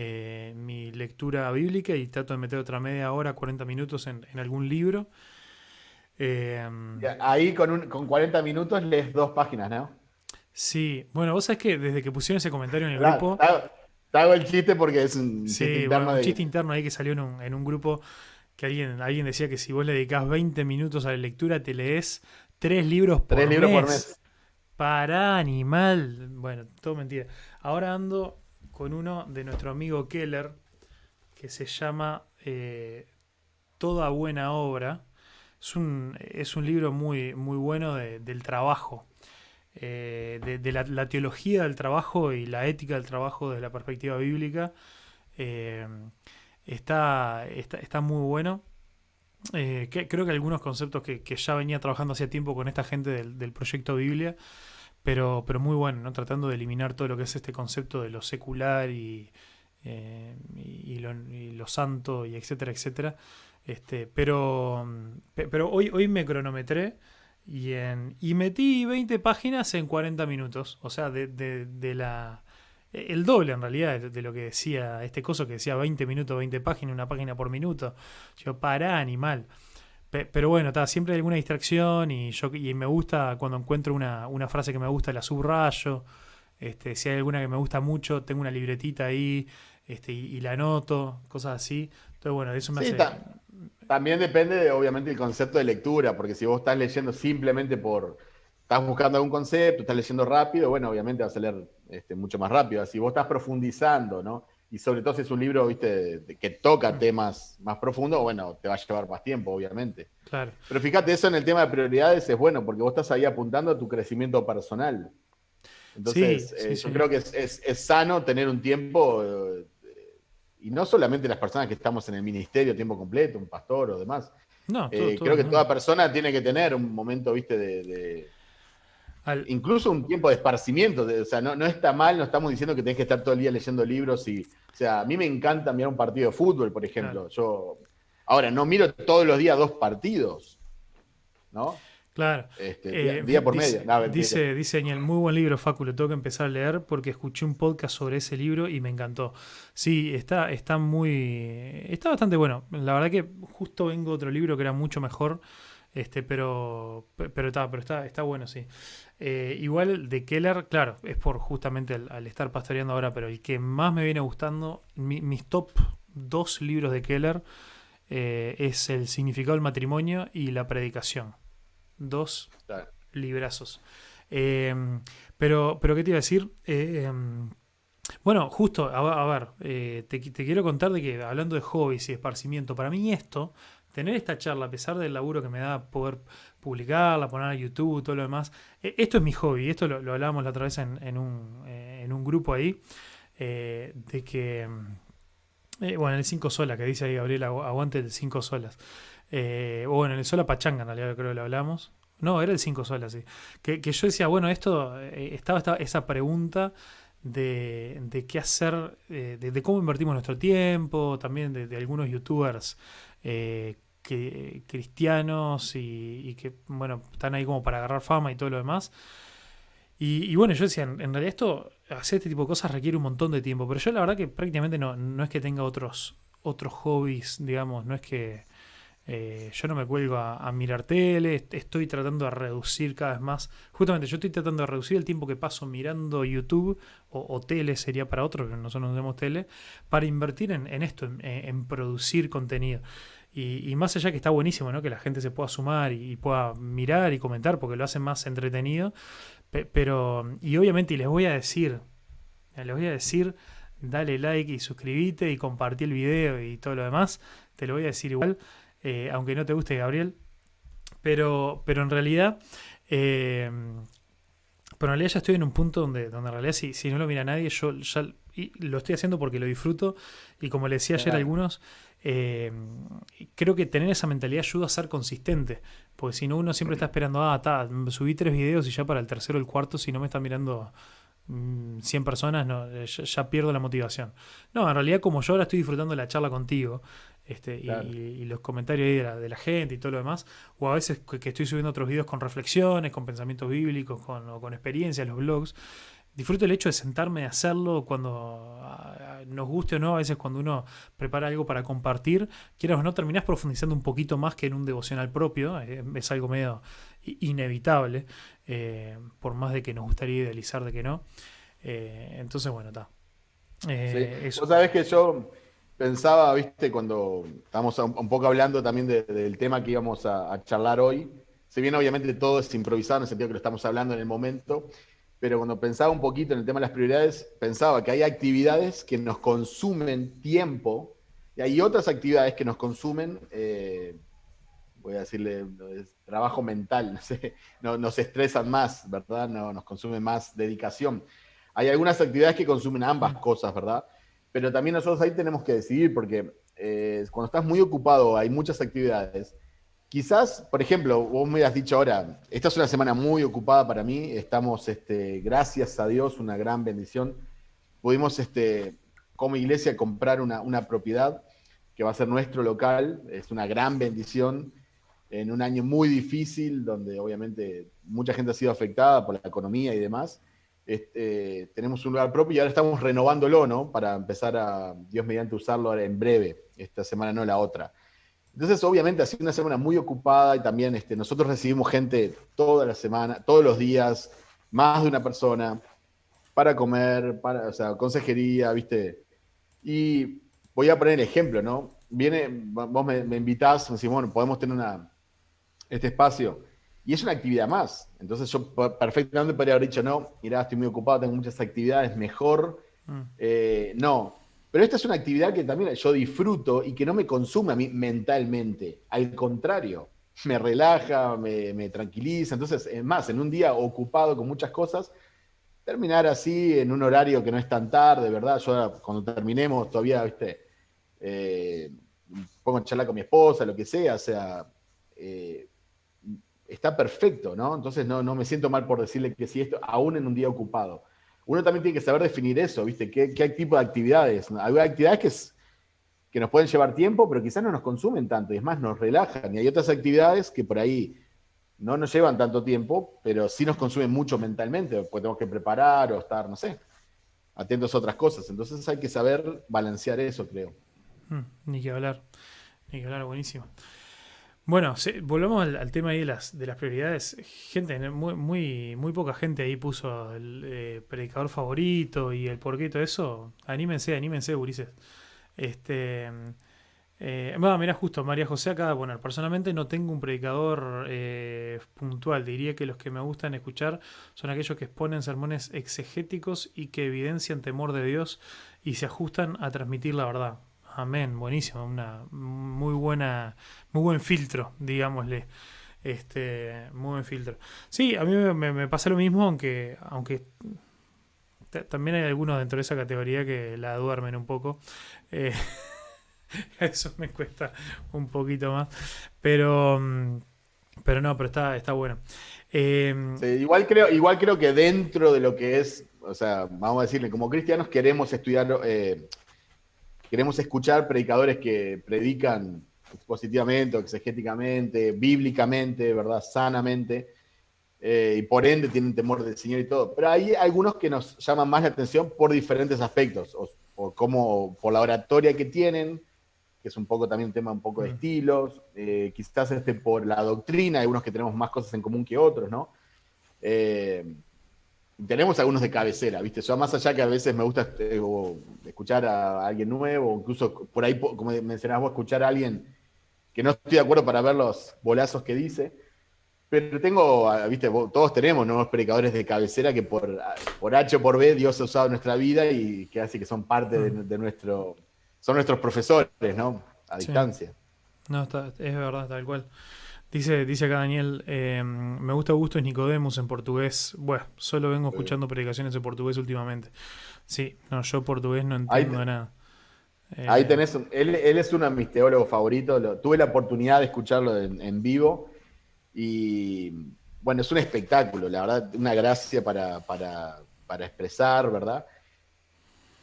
eh, mi lectura bíblica y trato de meter otra media hora, 40 minutos en, algún libro. Eh, ahí con, con 40 minutos lees dos páginas, ¿no? Sí, bueno, vos sabés que desde que pusieron ese comentario en el grupo... Te hago el chiste porque es un chiste interno. un chiste interno ahí que salió en un, en un grupo que alguien, alguien decía que si vos le dedicás 20 minutos a la lectura, te lees tres libros por tres libros por mes. Para animal. Bueno, todo mentira. Ahora ando con uno de nuestro amigo Keller, que se llama eh, Toda buena obra. Es un, es un libro muy, muy bueno del trabajo, eh, de, la, teología del trabajo y la ética del trabajo desde la perspectiva bíblica. Eh, está, está, muy bueno. creo que algunos conceptos que, ya venía trabajando hacía tiempo con esta gente del, del proyecto Biblia pero, pero muy bueno, ¿no? Tratando de eliminar todo lo que es este concepto de lo secular y, eh, y, lo, santo y etcétera, etcétera. Este, pero, pero hoy, hoy me cronometré y, en, y metí 20 páginas en 40 minutos. O sea, de, de, de la el doble en realidad de, lo que decía este coso que decía 20 minutos, 20 páginas, una página por minuto. Yo, para animal. Pero bueno, está, siempre hay alguna distracción y yo y me gusta cuando encuentro una, una frase que me gusta, la subrayo. Este, si hay alguna que me gusta mucho, tengo una libretita ahí este, y, la anoto, cosas así. Entonces, bueno, eso me hace... también depende, obviamente, del concepto de lectura, porque si vos estás leyendo simplemente por... Estás buscando algún concepto, estás leyendo rápido, bueno, obviamente vas a leer este, mucho más rápido. Si vos estás profundizando, ¿no? Y sobre todo si es un libro, viste, que toca mm. temas más profundos, bueno, te va a llevar más tiempo, obviamente. Claro. Pero fíjate, eso en el tema de prioridades es bueno, porque vos estás ahí apuntando a tu crecimiento personal. Entonces, eh, yo creo que es, sano tener un tiempo, eh, y no solamente las personas que estamos en el ministerio tiempo completo, un pastor o demás. No, eh, creo que toda persona tiene que tener un momento, viste, de Incluso un tiempo de esparcimiento, o sea, no, no, está mal, no estamos diciendo que tenés que estar todo el día leyendo libros y, o sea, a mí me encanta mirar un partido de fútbol, por ejemplo. Yo, ahora, no miro todos los días dos partidos, ¿no? Claro. Este, día, eh, por medio. dice, dice Daniel, muy buen libro, Facu, lo tengo que empezar a leer porque escuché un podcast sobre ese libro y me encantó. Sí, está, está muy. Está bastante bueno. La verdad que justo vengo otro libro que era mucho mejor. Este, pero, pero, está, pero está, está bueno, sí. Eh, igual de Keller, claro, es por justamente al, estar pastoreando ahora, pero el que más me viene gustando, mis top dos libros de Keller eh, es El significado del matrimonio y La predicación. Dos librazos. Em, pero, pero, ¿qué te iba a decir? Bueno, justo, a, ver, eh, te, te, quiero contar de que hablando de hobbies y esparcimiento, para mí esto, tener esta charla, a pesar del laburo que me da poder publicarla, poner a YouTube, todo lo demás. E, esto es mi hobby, esto lo, hablábamos la otra vez en, en, un, eh, en un, grupo ahí, eh, de que, eh, bueno, en el 5 solas, que dice ahí Gabriel, aguante el 5 solas. o bueno, en el sola pachanga, en realidad creo que lo hablamos. No, era el 5 solas, sí. Que, que, yo decía, bueno, esto, estaba, esa pregunta de, de qué hacer, de, cómo invertimos nuestro tiempo, también de, algunos youtubers que, cristianos y, que, bueno, están ahí como para agarrar fama y todo lo demás. Y, bueno, yo decía, en, realidad esto, hacer este tipo de cosas requiere un montón de tiempo, pero yo la verdad que prácticamente no, no es que tenga otros, otros hobbies, digamos, no es que eh, yo no me cuelgo a, mirar tele, estoy tratando de reducir cada vez más, justamente yo estoy tratando de reducir el tiempo que paso mirando YouTube o, tele sería para otros, nosotros no tenemos tele, para invertir en, esto, en producir contenido. Y, más allá que está buenísimo, ¿no? Que la gente se pueda sumar y, pueda mirar y comentar porque lo hace más entretenido. pero, y obviamente, y les voy a decir, les voy a decir, dale like y suscríbete y compartí el video y todo lo demás. Te lo voy a decir igual, eh, aunque no te guste Gabriel. Pero, pero en realidad, eh, pero en realidad ya estoy en un punto donde, donde en realidad si, si no lo mira nadie, yo ya lo estoy haciendo porque lo disfruto. Y como le decía ayer a algunos, eh, creo que tener esa mentalidad ayuda a ser consistente. Porque si no, uno siempre está esperando, ah, ta, subí tres videos y ya para el tercero o el cuarto, si no me están mirando 100 mm, personas, no, eh, ya, pierdo la motivación. No, en realidad, como yo ahora estoy disfrutando de la charla contigo, este, y, los comentarios de la, gente y todo lo demás, o a veces que, estoy subiendo otros videos con reflexiones, con pensamientos bíblicos, con, o con experiencias, los blogs, disfruto el hecho de sentarme a hacerlo cuando nos guste o no, a veces cuando uno prepara algo para compartir, quieras o no, terminás profundizando un poquito más que en un devocional propio, eh, es algo medio inevitable, eh, por más de que nos gustaría idealizar de que no. Eh, entonces, bueno, está. Sí. Vos sabés que yo pensaba, viste, cuando estamos un, poco hablando también del tema que íbamos a, a charlar hoy, si bien obviamente todo es improvisado en el sentido que lo estamos hablando en el momento, pero cuando pensaba un poquito en el tema de las prioridades, pensaba que hay actividades que nos consumen tiempo y hay otras actividades que nos consumen, eh, voy a decirle, trabajo mental, <laughs> no sé, nos estresan más, ¿verdad? No, nos consumen más dedicación. Hay algunas actividades que consumen ambas cosas, ¿verdad? Pero también nosotros ahí tenemos que decidir porque eh, cuando estás muy ocupado, hay muchas actividades Quizás, por ejemplo, vos me has dicho ahora, esta es una semana muy ocupada para mí, estamos, este, gracias a Dios, una gran bendición. Pudimos, este, como iglesia, comprar una, una propiedad que va a ser nuestro local, es una gran bendición en un año muy difícil, donde obviamente mucha gente ha sido afectada por la economía y demás. este, tenemos un lugar propio y ahora estamos renovándolo, ¿no? Para empezar a, Dios mediante, usarlo en breve, esta semana no la otra. Entonces, obviamente, ha sido una semana muy ocupada y también este, nosotros recibimos gente toda la semana, todos los días, más de una persona, para comer, para, o sea, consejería, ¿viste? Y voy a poner el ejemplo, ¿no? Viene, vos me, me invitás, me decís, bueno, podemos tener una, este espacio. Y es una actividad más. Entonces yo perfectamente podría haber dicho, no, mira, estoy muy ocupado, tengo muchas actividades, mejor. Mm. Eh, no, pero esta es una actividad que también yo disfruto y que no me consume a mí mentalmente. Al contrario, me relaja, me, tranquiliza. Entonces, es más, en un día ocupado con muchas cosas, terminar así en un horario que no es tan tarde, ¿verdad? Yo cuando terminemos todavía, viste, eh, pongo en charla con mi esposa, lo que sea, o sea, eh, está perfecto, ¿no? Entonces no, no me siento mal por decirle que sí, esto, aún en un día ocupado uno también tiene que saber definir eso, ¿viste? ¿Qué, tipo de actividades? Hay actividades que, que nos pueden llevar tiempo, pero quizás no nos consumen tanto, y es más, nos relajan. Y hay otras actividades que por ahí no nos llevan tanto tiempo, pero sí nos consumen mucho mentalmente, porque tenemos que preparar o estar, no sé, atentos a otras cosas. Entonces hay que saber balancear eso, creo. Mm, ni que hablar, ni que hablar, buenísimo. Bueno, volvemos al, tema ahí de las, de las prioridades. Gente, muy, muy, muy poca gente ahí puso el eh, predicador favorito y el porqué y todo eso. Anímense, anímense, gurises. Este. Eh, bueno, mira, justo, María José acá, bueno, personalmente no tengo un predicador eh, puntual, diría que los que me gustan escuchar son aquellos que exponen sermones exegéticos y que evidencian temor de Dios y se ajustan a transmitir la verdad. Amén, buenísimo, una muy buena, muy buen filtro, digámosle. Este, muy buen filtro. Sí, a mí me, pasa lo mismo, aunque, aunque también hay algunos dentro de esa categoría que la duermen un poco. Eh, <laughs> eso me cuesta un poquito más. Pero, mm, pero no, pero está, está bueno. Eh, igual, creo, igual creo que dentro de lo que es, o sea, vamos a decirle, como cristianos queremos estudiar, eh, queremos escuchar predicadores que predican expositivamente o exegéticamente, bíblicamente, ¿verdad? Sanamente, eh, y por ende tienen temor del Señor y todo. Pero hay algunos que nos llaman más la atención por diferentes aspectos, o, como por la oratoria que tienen, que es un poco también un tema un poco de mm. estilos, eh, quizás este por la doctrina, hay unos que tenemos más cosas en común que otros, ¿no? Eh, tenemos algunos de cabecera, ¿viste? Yo más allá que a veces me gusta eh, escuchar a alguien nuevo, o incluso por ahí, como mencionabas vos, escuchar a alguien que no estoy de acuerdo para ver los bolazos que dice. Pero tengo, ah, viste, todos tenemos nuevos predicadores de cabecera que por, ah, por H o por B Dios ha usado en nuestra vida y que hace que son parte de, mm. nuestro, son nuestros profesores, ¿no? A distancia. No, está, es verdad, tal cual. Dice, dice acá Daniel, eh, me gusta Augusto es Nicodemus en portugués. Bueno, solo vengo escuchando predicaciones en portugués últimamente. Sí, no, yo portugués no entiendo nada. ahí eh, tenés, él, es uno de mis teólogos favoritos. tuve la oportunidad de escucharlo en, vivo y bueno, es un espectáculo, la verdad, una gracia para, para, para expresar, ¿verdad?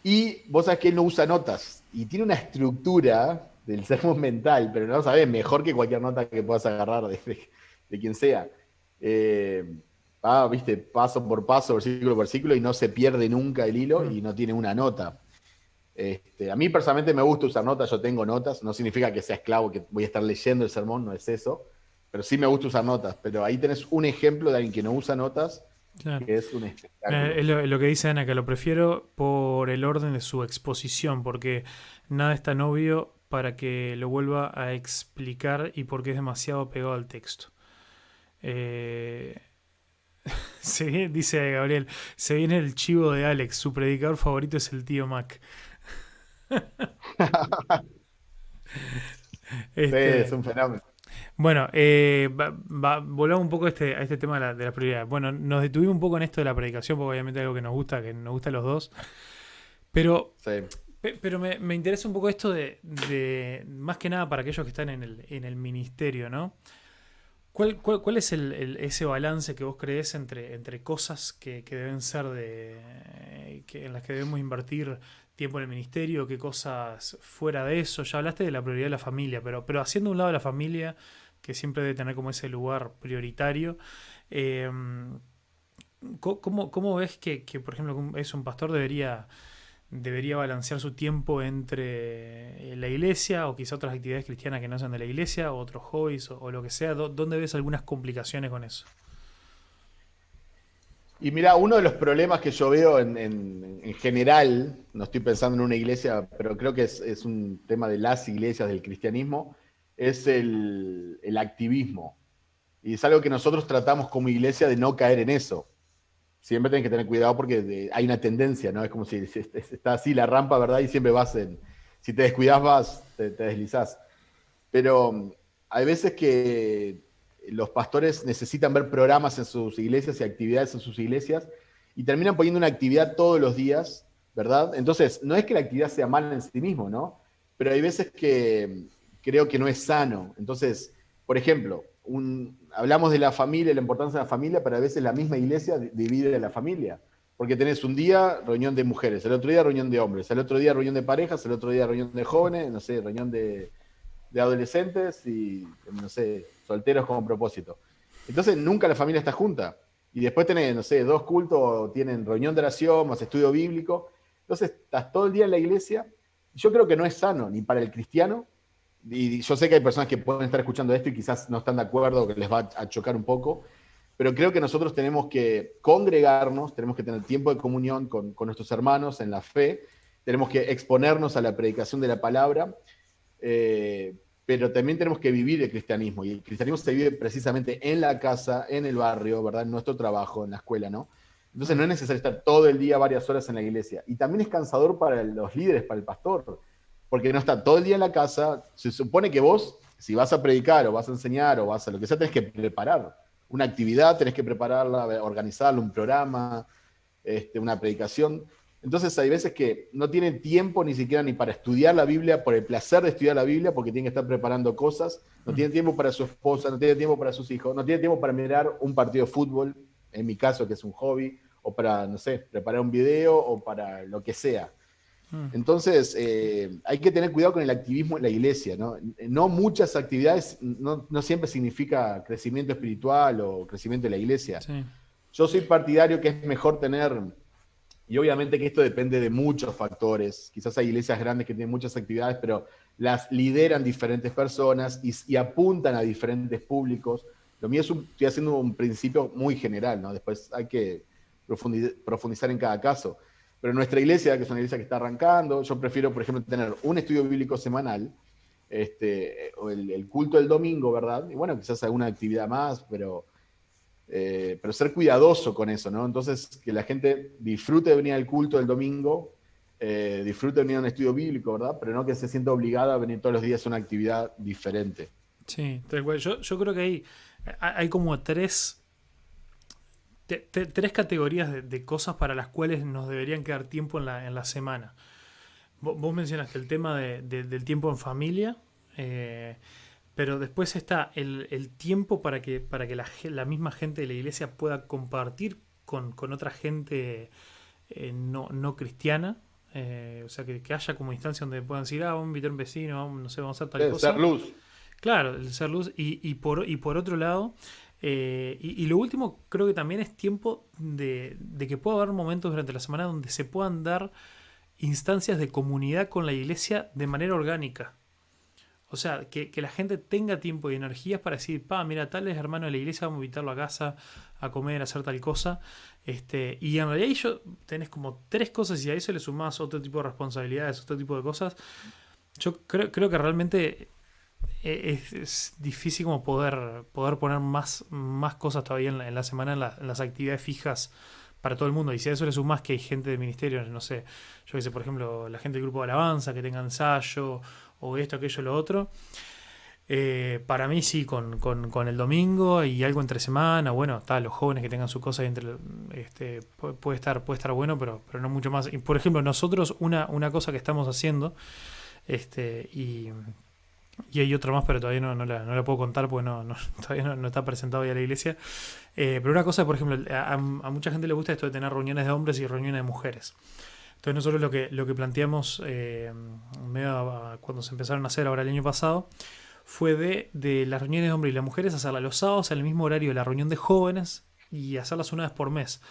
Y vos sabés que él no usa notas y tiene una estructura del sermón mental, pero no sabes, mejor que cualquier nota que puedas agarrar de, de, quien sea. Eh, viste, paso por paso, versículo por versículo, y no se pierde nunca el hilo y no tiene una nota. Este, a mí personalmente me gusta usar notas, yo tengo notas, no significa que sea esclavo, que voy a estar leyendo el sermón, no es eso, pero sí me gusta usar notas. Pero ahí tenés un ejemplo de alguien que no usa notas, que es un espectáculo. Eh, es lo, lo, que dice Ana, que lo prefiero por el orden de su exposición, porque nada es tan obvio para que lo vuelva a explicar y porque es demasiado pegado al texto. Eh, <laughs> dice Gabriel, se viene el chivo de Alex, su predicador favorito es el tío Mac. <laughs> Este, es un fenómeno. Bueno, eh, volvamos un poco a este, a este tema de la, de la, prioridad. Bueno, nos detuvimos un poco en esto de la predicación, porque obviamente es algo que nos gusta, que nos gusta a los dos. Pero pero me, interesa un poco esto de, más que nada para aquellos que están en el, ministerio, ¿no? ¿Cuál, cuál, es ese balance que vos crees entre, entre cosas que, deben ser de. Que, en las que debemos invertir tiempo en el ministerio, qué cosas fuera de eso? Ya hablaste de la prioridad de la familia, pero, pero haciendo un lado la familia, que siempre debe tener como ese lugar prioritario. Eh, ¿cómo, cómo ves que, que, por ejemplo, es un pastor debería debería balancear su tiempo entre eh, la iglesia o quizá otras actividades cristianas que no sean de la iglesia o otros hobbies o, lo que sea? ¿Dónde ves algunas complicaciones con eso? Y mira, uno de los problemas que yo veo en, general, no estoy pensando en una iglesia, pero creo que es, un tema de las iglesias, del cristianismo, es el, el activismo. Y es algo que nosotros tratamos como iglesia de no caer en eso siempre tienes que tener cuidado porque hay una tendencia, ¿no? Es como si está así la rampa, ¿verdad? Y siempre vas en, si te descuidas vas, te, deslizás. Pero mm, hay veces que los pastores necesitan ver programas en sus iglesias y actividades en sus iglesias y terminan poniendo una actividad todos los días, ¿verdad? Entonces, no es que la actividad sea mala en sí mismo, ¿no? Pero hay veces que mm, creo que no es sano. Entonces, por ejemplo, hablamos de la familia, la importancia de la familia, pero a veces la misma iglesia divide a la familia. Porque tenés un día reunión de mujeres, el otro día reunión de hombres, el otro día reunión de parejas, el otro día reunión de jóvenes, no sé, reunión de, adolescentes y, no sé, solteros como propósito. Entonces nunca la familia está junta. Y después tenés, no sé, dos cultos, tienen reunión de oración, más estudio bíblico. Entonces estás todo el día en la iglesia. Yo creo que no es sano ni para el cristiano y yo sé que hay personas que pueden estar escuchando esto y quizás no están de acuerdo, que les va a chocar un poco, pero creo que nosotros tenemos que congregarnos, tenemos que tener tiempo de comunión con, nuestros hermanos en la fe, tenemos que exponernos a la predicación de la palabra, eh, pero también tenemos que vivir el cristianismo, y el cristianismo se vive precisamente en la casa, en el barrio, ¿verdad? En nuestro trabajo, en la escuela, ¿no? Entonces no es necesario estar todo el día, varias horas en la iglesia. Y también es cansador para los líderes, para el pastor porque no está todo el día en la casa. Se supone que vos, si vas a predicar o vas a enseñar o vas a lo que sea, tenés que preparar una actividad, tenés que prepararla, organizarla, un programa, este, una predicación. Entonces hay veces que no tienen tiempo ni siquiera ni para estudiar la Biblia, por el placer de estudiar la Biblia, porque tienen que estar preparando cosas, no tienen tiempo para su esposa, no tienen tiempo para sus hijos, no tienen tiempo para mirar un partido de fútbol, en mi caso que es un hobby, o para, no sé, preparar un video o para lo que sea. Mm. Entonces, eh, hay que tener cuidado con el activismo en la iglesia, ¿no? No muchas actividades, no, siempre significa crecimiento espiritual o crecimiento de la iglesia. Yo soy partidario que es mejor tener, y obviamente que esto depende de muchos factores, quizás hay iglesias grandes que tienen muchas actividades, pero las lideran diferentes personas y, apuntan a diferentes públicos. Lo mío es un, estoy haciendo un principio muy general, ¿no? Después hay que profundizar en cada caso. Pero nuestra iglesia, que es una iglesia que está arrancando, yo prefiero, por ejemplo, tener un estudio bíblico semanal, este, el, culto del domingo, ¿verdad? Y bueno, quizás alguna actividad más, pero, eh, pero ser cuidadoso con eso, ¿no? Entonces, que la gente disfrute de venir al culto del domingo, eh, disfrute de venir a un estudio bíblico, ¿verdad? Pero no que se sienta obligada a venir todos los días a una actividad diferente. Sí, yo, yo creo que hay, hay como tres tres categorías de, cosas para las cuales nos deberían quedar tiempo en la, en la semana. Vos, mencionaste el tema del tiempo en familia, eh, pero después está el, tiempo para que, para que la, misma gente de la iglesia pueda compartir con, otra gente eh, no, no, cristiana. Eh, o sea, que, haya como instancia donde puedan decir, ah, vamos a invitar a un vecino, vamos, no sé, vamos a hacer tal cosa. Ser luz. Claro, el ser luz. Y, y, por, y por otro lado, eh, y, lo último, creo que también es tiempo de, que pueda haber momentos durante la semana donde se puedan dar instancias de comunidad con la iglesia de manera orgánica. O sea, que, la gente tenga tiempo y energías para decir, pa, mira, tal es hermano de la iglesia, vamos a invitarlo a casa a comer, a hacer tal cosa. Este, y en realidad yo tenés como tres cosas y a eso le sumás otro tipo de responsabilidades, otro tipo de cosas. Yo creo, creo que realmente e-, es, difícil como poder, poder poner más, más cosas todavía en la, semana en, las actividades fijas para todo el mundo. Y si a eso le sumas que hay gente de ministerio, no sé, yo que sé, por ejemplo, la gente del grupo de alabanza que tenga ensayo o esto, aquello, lo otro. Eh, para mí sí, con, el domingo y algo entre semana, bueno, está, los jóvenes que tengan su cosa entre, este, puede, estar, puede estar bueno, pero, pero no mucho más. Y por ejemplo, nosotros una, una cosa que estamos haciendo, este, y y hay otra más, pero todavía no, no, la, puedo contar porque no, <laughs> todavía no, está presentado ya la iglesia. Eh, pero una cosa, por ejemplo, a, mucha gente le gusta esto de tener reuniones de hombres y reuniones de mujeres. Entonces nosotros lo que, lo que planteamos eh, cuando se empezaron a hacer ahora el año pasado fue de, de las reuniones de hombres y las mujeres hacerla los sábados al mismo horario de la reunión de jóvenes y hacerlas una vez por mes.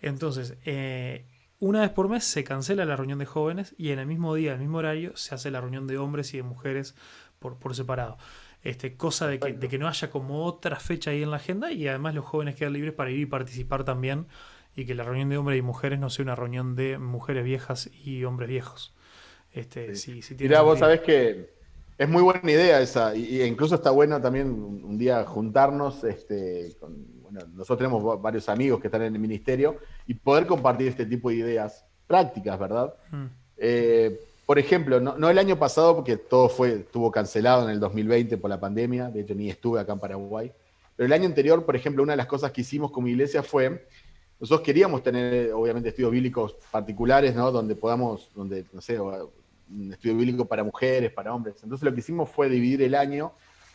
Entonces, eh, una vez por mes se cancela la reunión de jóvenes y en el mismo día, el mismo horario, se hace la reunión de hombres y de mujeres por, por separado. Este, cosa de que, de que no haya como otra fecha ahí en la agenda y además los jóvenes quedan libres para ir y participar también y que la reunión de hombres y mujeres no sea una reunión de mujeres viejas y hombres viejos. Este, sí. Mirá, vos sabés que es muy buena idea esa, y, incluso está bueno también un, día juntarnos, este, bueno, nosotros tenemos varios amigos que están en el ministerio, y poder compartir este tipo de ideas prácticas, ¿verdad? Mm. Eh, por ejemplo, no, el año pasado, porque todo fue, estuvo cancelado en el 2020 por la pandemia, de hecho ni estuve acá en Paraguay, pero el año anterior, por ejemplo, una de las cosas que hicimos como iglesia fue, nosotros queríamos tener, obviamente, estudios bíblicos particulares, ¿no? Donde podamos, donde, no sé, un estudio bíblico para mujeres, para hombres. Entonces lo que hicimos fue dividir el año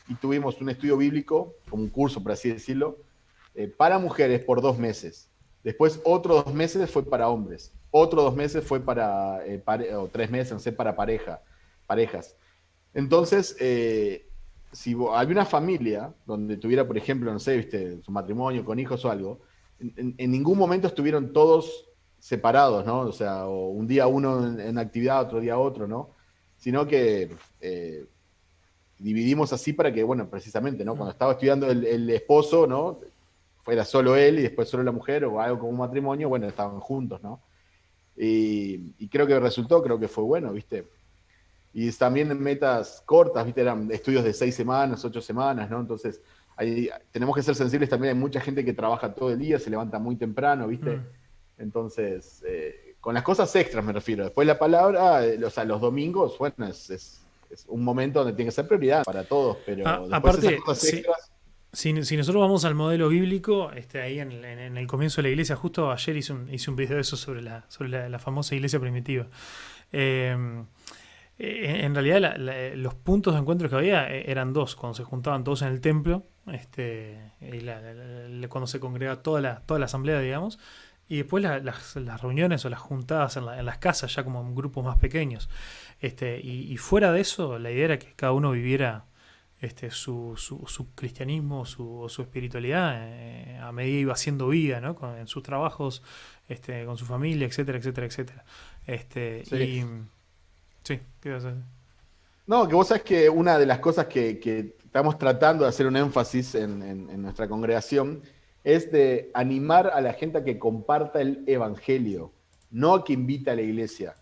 y tuvimos un estudio bíblico, como un curso, por así decirlo, eh, para mujeres por dos meses. Después otros dos meses fue para hombres. Otros dos meses fue para, eh, o tres meses, no sé, para pareja, parejas. Entonces, eh, si había una familia donde tuviera, por ejemplo, no sé, viste, su matrimonio con hijos o algo, en, ningún momento estuvieron todos separados, ¿no? O sea, un día uno en, actividad, otro día otro, ¿no? Sino que eh, dividimos así para que, bueno, precisamente, ¿no? Cuando estaba estudiando el, el, esposo, ¿no? Fuera solo él y después solo la mujer o algo como un matrimonio, bueno, estaban juntos, ¿no? Y, creo que resultó, creo que fue bueno, ¿viste? Y también en metas cortas, ¿viste? Eran estudios de seis semanas, ocho semanas, ¿no? Entonces, ahí, tenemos que ser sensibles también. Hay mucha gente que trabaja todo el día, se levanta muy temprano, ¿viste? Mm. Entonces, eh, con las cosas extras me refiero. Después la palabra, eh, o sea, los domingos, bueno, es, un momento donde tiene que ser prioridad para todos, pero ah, aparte, si, nosotros vamos al modelo bíblico, este, ahí en, el comienzo de la iglesia, justo ayer hice un, un video de eso sobre la, sobre la, famosa iglesia primitiva. Em, eh, en realidad los puntos de encuentro que había eh, eran dos, cuando se juntaban todos en el templo, este, cuando se congrega toda la, toda la asamblea, digamos, y después las, reuniones o las juntadas en, las casas, ya como en grupos más pequeños. Este, y, fuera de eso, la idea era que cada uno viviera este, su, su, cristianismo su, su espiritualidad eh, a medida iba haciendo vida, ¿no? en sus trabajos, este, con su familia, etcétera, etcétera, etcétera. Este, sí. Y, sí, ¿qué vas a? No, que vos sabés que una de las cosas que, estamos tratando de hacer un énfasis en, nuestra congregación es de animar a la gente a que comparta el evangelio, no a que invita a la iglesia.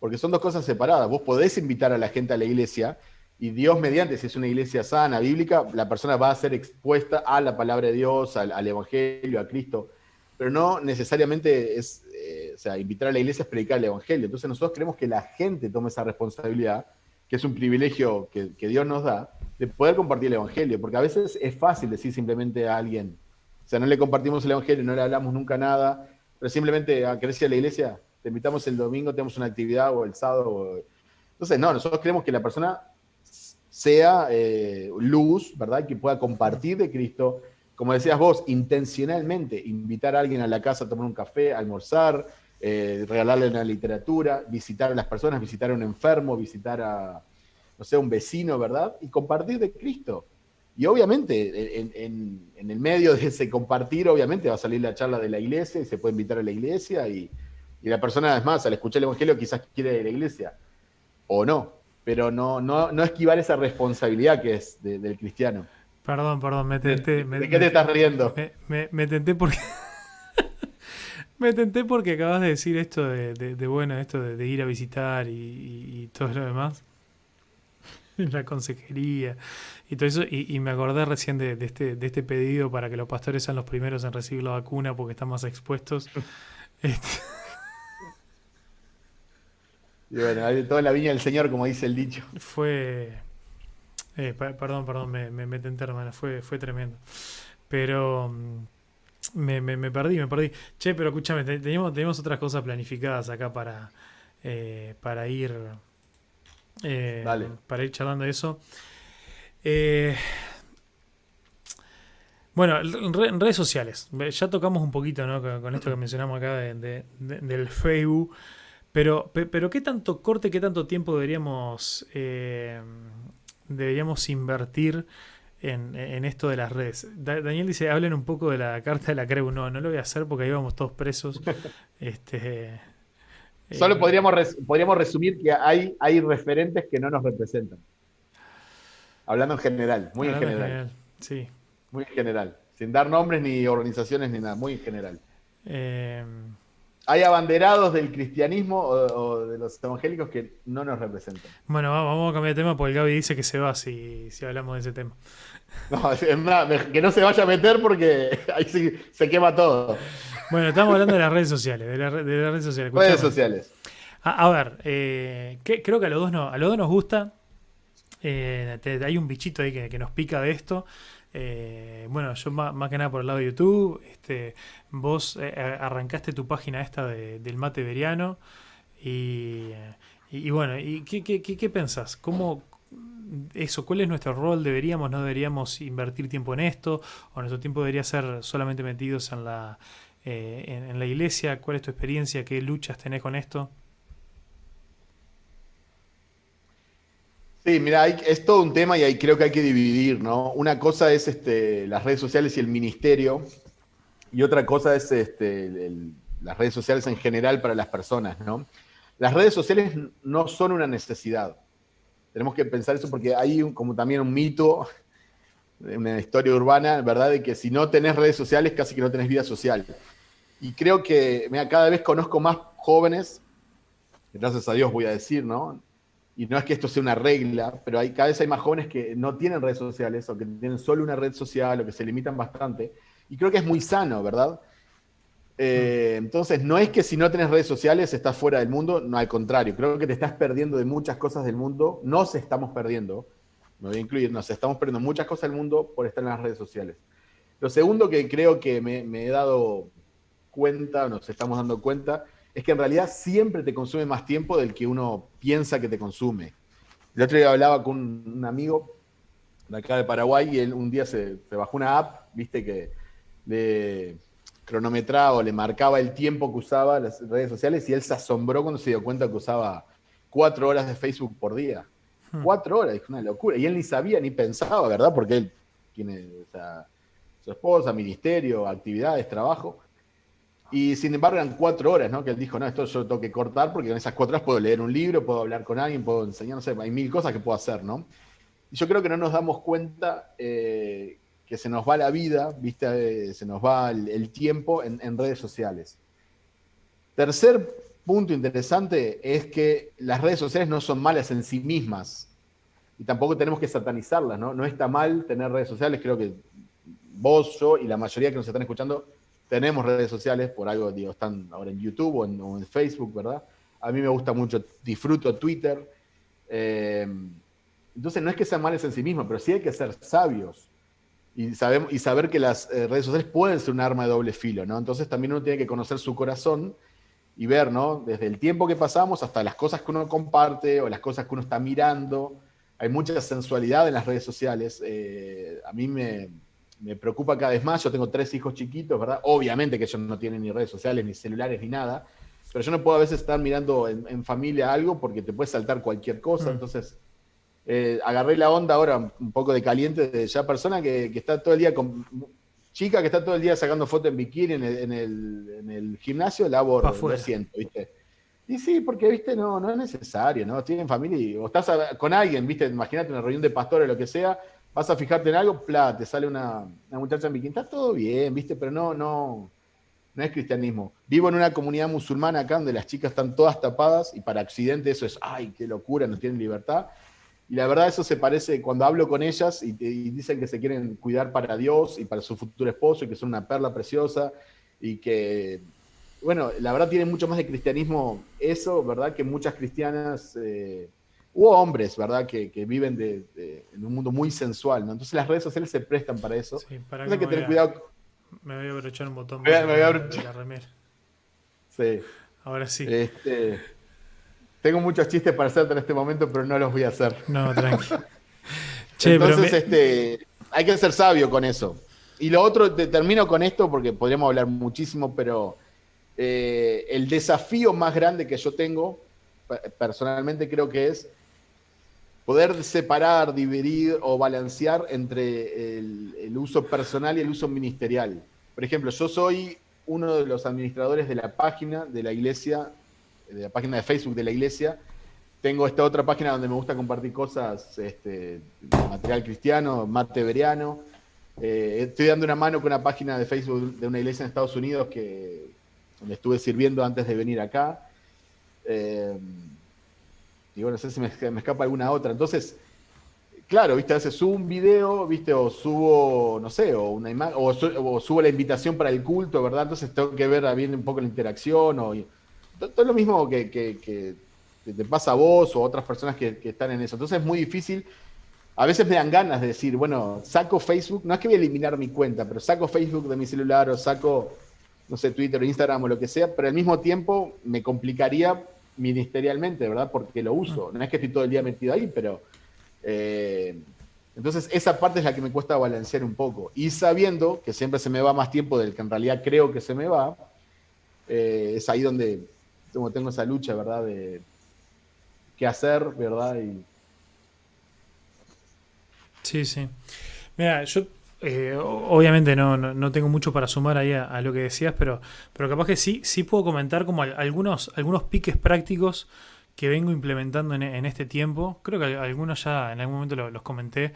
Porque son dos cosas separadas. Vos podés invitar a la gente a la iglesia y Dios mediante, si es una iglesia sana, bíblica, la persona va a ser expuesta a la palabra de Dios, al, Evangelio, a Cristo, pero no necesariamente es, eh, o sea, invitar a la iglesia es predicar el Evangelio. Entonces nosotros queremos que la gente tome esa responsabilidad, que es un privilegio que, Dios nos da, de poder compartir el Evangelio, porque a veces es fácil decir simplemente a alguien, o sea, no le compartimos el Evangelio, no le hablamos nunca nada, pero simplemente a ah, querer a la iglesia, te invitamos el domingo, tenemos una actividad o el sábado. Entonces, no, nosotros queremos que la persona sea eh, luz, ¿verdad? Que pueda compartir de Cristo, como decías vos, intencionalmente, invitar a alguien a la casa a tomar un café, almorzar, eh, regalarle una literatura, visitar a las personas, visitar a un enfermo, visitar a, no sé, un vecino, ¿verdad? Y compartir de Cristo. Y obviamente, en, el medio de ese compartir, obviamente va a salir la charla de la iglesia y se puede invitar a la iglesia y, y la persona, además, al escuchar el Evangelio, quizás quiere ir a la iglesia o no pero no, no, no esquivar esa responsabilidad que es del cristiano. Perdón, perdón, me tenté. ¿De, qué te estás riendo? Me, me, tenté porque. <laughs> me tenté porque acabas de decir esto de, de, bueno, esto de, ir a visitar y, todo lo demás. <laughs> la consejería y todo eso. Y, me acordé recién de, este, de este pedido para que los pastores sean los primeros en recibir la vacuna porque están más expuestos. este. <laughs> Y bueno, toda la viña del Señor, como dice el dicho. Fue. Eh, perdón, perdón, me, me, me tenté, hermano. Fue, fue tremendo. Pero. Mm, me, me, perdí, me perdí. Che, pero escúchame, teníamos, teníamos otras cosas planificadas acá para, eh, para ir. Eh, para ir charlando de eso. bueno, en redes sociales. Ya tocamos un poquito ¿no? con, esto que mencionamos acá del Facebook. Pero, pero ¿qué tanto corte, qué tanto tiempo deberíamos, eh, deberíamos invertir en, esto de las redes. Daniel dice, hablen un poco de la carta de la CREU. No, no lo voy a hacer porque ahí vamos todos presos. <laughs> este, Solo eh, podríamos, podríamos resumir que hay, hay referentes que no nos representan. Hablando en general, muy en general. Sí. Muy en general. Sin dar nombres ni organizaciones ni nada, muy en general. Eh, hay abanderados del cristianismo o, de los evangélicos que no nos representan. Bueno, vamos a cambiar de tema porque el Gaby dice que se va si, si hablamos de ese tema. No, que no se vaya a meter porque <laughs> ahí sí, se quema todo. Bueno, estamos hablando de las redes sociales. De, las redes sociales. Redes sociales. A, ver, eh, creo que a los dos, no, a los dos nos gusta. Eh, hay un bichito ahí que, que nos pica de esto. Eh, bueno, yo más, que nada por el lado de YouTube, este, vos eh, arrancaste tu página esta del mate veriano y, y, bueno, ¿y qué, qué, qué, pensás? ¿Cómo, eso, ¿cuál es nuestro rol? ¿Deberíamos, no deberíamos invertir tiempo en esto? ¿O nuestro tiempo debería ser solamente metidos en la, eh, en la iglesia? ¿Cuál es tu experiencia? ¿Qué luchas tenés con esto? Sí, mira, es todo un tema y ahí creo que hay que dividir, ¿no? Una cosa es este, las redes sociales y el ministerio, y otra cosa es este, las redes sociales en general para las personas, ¿no? Las redes sociales no son una necesidad. Tenemos que pensar eso porque hay como también un mito, una historia urbana, ¿verdad? De que si no tenés redes sociales, casi que no tenés vida social. Y creo que, mira, cada vez conozco más jóvenes, gracias a Dios voy a decir, ¿no? Y no es que esto sea una regla, pero hay, cada vez hay más jóvenes que no tienen redes sociales o que tienen solo una red social o que se limitan bastante. Y creo que es muy sano, ¿verdad? Eh, entonces, no es que si no tienes redes sociales estás fuera del mundo, no, al contrario, creo que te estás perdiendo de muchas cosas del mundo, nos estamos perdiendo, me voy a incluir, nos estamos perdiendo muchas cosas del mundo por estar en las redes sociales. Lo segundo que creo que me, me he dado cuenta, nos estamos dando cuenta, es que en realidad siempre te consume más tiempo del que uno piensa que te consume. El otro día hablaba con un amigo de acá de Paraguay y él un día se, bajó una app, viste, que le cronometraba o le marcaba el tiempo que usaba las redes sociales y él se asombró cuando se dio cuenta que usaba cuatro horas de Facebook por día. Hmm. Cuatro horas, es una locura. Y él ni sabía ni pensaba, ¿verdad? Porque él tiene su esposa, ministerio, actividades, trabajo. Y sin embargo eran cuatro horas, ¿no? Que él dijo, no, esto yo tengo que cortar porque en esas cuatro horas puedo leer un libro, puedo hablar con alguien, puedo enseñar, no sé, hay mil cosas que puedo hacer, ¿no? Y yo creo que no nos damos cuenta eh, que se nos va la vida, ¿viste? Eh, se nos va el, tiempo en, redes sociales. Tercer punto interesante es que las redes sociales no son malas en sí mismas y tampoco tenemos que satanizarlas, ¿no? No está mal tener redes sociales, creo que vos, yo y la mayoría que nos están escuchando tenemos redes sociales, por algo, digo, están ahora en YouTube o en, Facebook, ¿verdad? A mí me gusta mucho, disfruto Twitter. Eh, entonces, no es que sean males en sí mismos, pero sí hay que ser sabios y, sabemos, y saber que las eh, redes sociales pueden ser un arma de doble filo, ¿no? Entonces, también uno tiene que conocer su corazón y ver, ¿no? Desde el tiempo que pasamos hasta las cosas que uno comparte o las cosas que uno está mirando. Hay mucha sensualidad en las redes sociales. Eh, a mí me, me preocupa cada vez más. Yo tengo tres hijos chiquitos, ¿verdad? Obviamente que ellos no tienen ni redes sociales, ni celulares, ni nada. Pero yo no puedo a veces estar mirando en, familia algo porque te puede saltar cualquier cosa. Mm. Entonces, eh, agarré la onda ahora un poco de caliente de ya persona que, está todo el día con. Chica que está todo el día sacando fotos en bikini en el, en el, gimnasio, la lo siento, ¿viste? Y sí, porque, viste, no, no es necesario, ¿no? Tienen familia y, o estás con alguien, viste, imagínate una reunión de pastores o lo que sea, vas a fijarte en algo, pla, te sale una, muchacha en bikini, está todo bien, ¿viste? Pero no, no, no es cristianismo. Vivo en una comunidad musulmana acá donde las chicas están todas tapadas y para accidente eso es, ay, qué locura, no tienen libertad. Y la verdad eso se parece cuando hablo con ellas y, dicen que se quieren cuidar para Dios y para su futuro esposo y que son una perla preciosa y que, bueno, la verdad tiene mucho más de cristianismo eso, ¿verdad? Que muchas cristianas... Eh, Hubo hombres, ¿verdad?, que, viven de, en un mundo muy sensual, ¿no? Entonces las redes sociales se prestan para eso. Sí, para que, tener cuidado. Me voy a abrochar un botón me, voy a abrochar. la Sí. Ahora sí. Este, tengo muchos chistes para hacerte en este momento, pero no los voy a hacer. No, tranqui. <laughs> Entonces, este, hay que ser sabio con eso. Y lo otro, te termino con esto porque podríamos hablar muchísimo, pero eh, el desafío más grande que yo tengo, personalmente creo que es poder separar, dividir o balancear entre el, uso personal y el uso ministerial. Por ejemplo, yo soy uno de los administradores de la página de la iglesia, de la página de Facebook de la iglesia. Tengo esta otra página donde me gusta compartir cosas, este, material cristiano, mate veriano. Eh, estoy dando una mano con una página de Facebook de una iglesia en Estados Unidos que donde estuve sirviendo antes de venir acá. Eh, bueno, no sé si me, escapa alguna otra. Entonces, claro, viste, a veces subo un video, viste, o subo, no sé, o una imagen, o, subo la invitación para el culto, ¿verdad? Entonces tengo que ver bien un poco la interacción, o todo, lo mismo que, te pasa a vos o a otras personas que, están en eso. Entonces es muy difícil. A veces me dan ganas de decir, bueno, saco Facebook, no es que voy a eliminar mi cuenta, pero saco Facebook de mi celular o saco, no sé, Twitter o Instagram o lo que sea, pero al mismo tiempo me complicaría ministerialmente, ¿verdad? Porque lo uso. No es que estoy todo el día metido ahí, pero... Eh, entonces, esa parte es la que me cuesta balancear un poco. Y sabiendo que siempre se me va más tiempo del que en realidad creo que se me va, eh, es ahí donde tengo, tengo, esa lucha, ¿verdad? De qué hacer, ¿verdad? Y... Sí, sí. Mira, yo eh, obviamente no, no, tengo mucho para sumar ahí a, lo que decías, pero, pero capaz que sí, sí puedo comentar como algunos, algunos piques prácticos que vengo implementando en, este tiempo. Creo que algunos ya en algún momento los, comenté,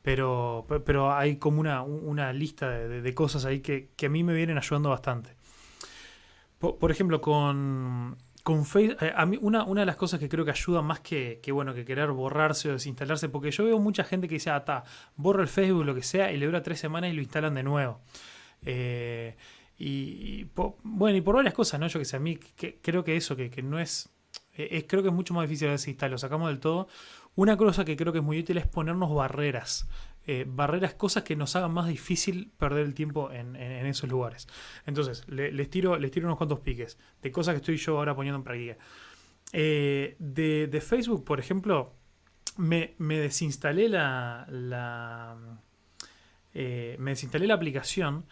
pero, pero hay como una, una lista de, cosas ahí que, que, a mí me vienen ayudando bastante. por ejemplo, con, con Facebook, eh, a mí una, una, de las cosas que creo que ayuda más que, bueno, que querer borrarse o desinstalarse, porque yo veo mucha gente que dice, ah, está, borra el Facebook, lo que sea, y le dura tres semanas y lo instalan de nuevo. Eh, y, bueno, y por varias cosas, ¿no? Yo que sé, a mí creo que eso, que, que no es, eh, es, creo que es mucho más difícil de desinstalar, lo sacamos del todo. Una cosa que creo que es muy útil es ponernos barreras. Eh, barreras, cosas que nos hagan más difícil perder el tiempo en, esos lugares. Entonces, les, tiro, les tiro unos cuantos piques de cosas que estoy yo ahora poniendo en práctica. Eh, de, Facebook, por ejemplo, me, desinstalé la, la eh, me desinstalé la aplicación,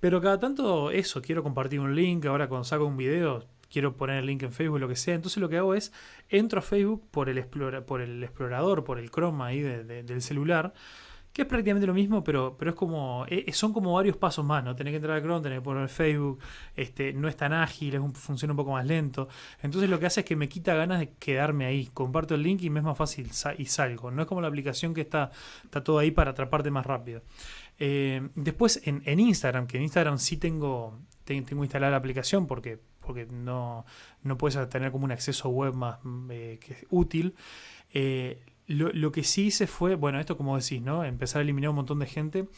pero cada tanto eso, quiero compartir un link, ahora cuando saco un video, quiero poner el link en Facebook, lo que sea. Entonces lo que hago es, entro a Facebook por el, por el explorador, por el Chrome ahí del celular, que es prácticamente lo mismo, pero, pero es como, eh, son como varios pasos más, ¿no? Tener que entrar al Chrome, tener que poner Facebook, este, no es tan ágil, es un, funciona un poco más lento. Entonces lo que hace es que me quita ganas de quedarme ahí. Comparto el link y me es más fácil y salgo. No es como la aplicación que está, está todo ahí para atraparte más rápido. Eh, después en, Instagram, que en Instagram sí tengo, tengo instalada la aplicación porque, porque no, no puedes tener como un acceso web más eh, que útil. Lo, que sí hice fue, bueno, esto como decís, ¿no? Empezar a eliminar un montón de gente.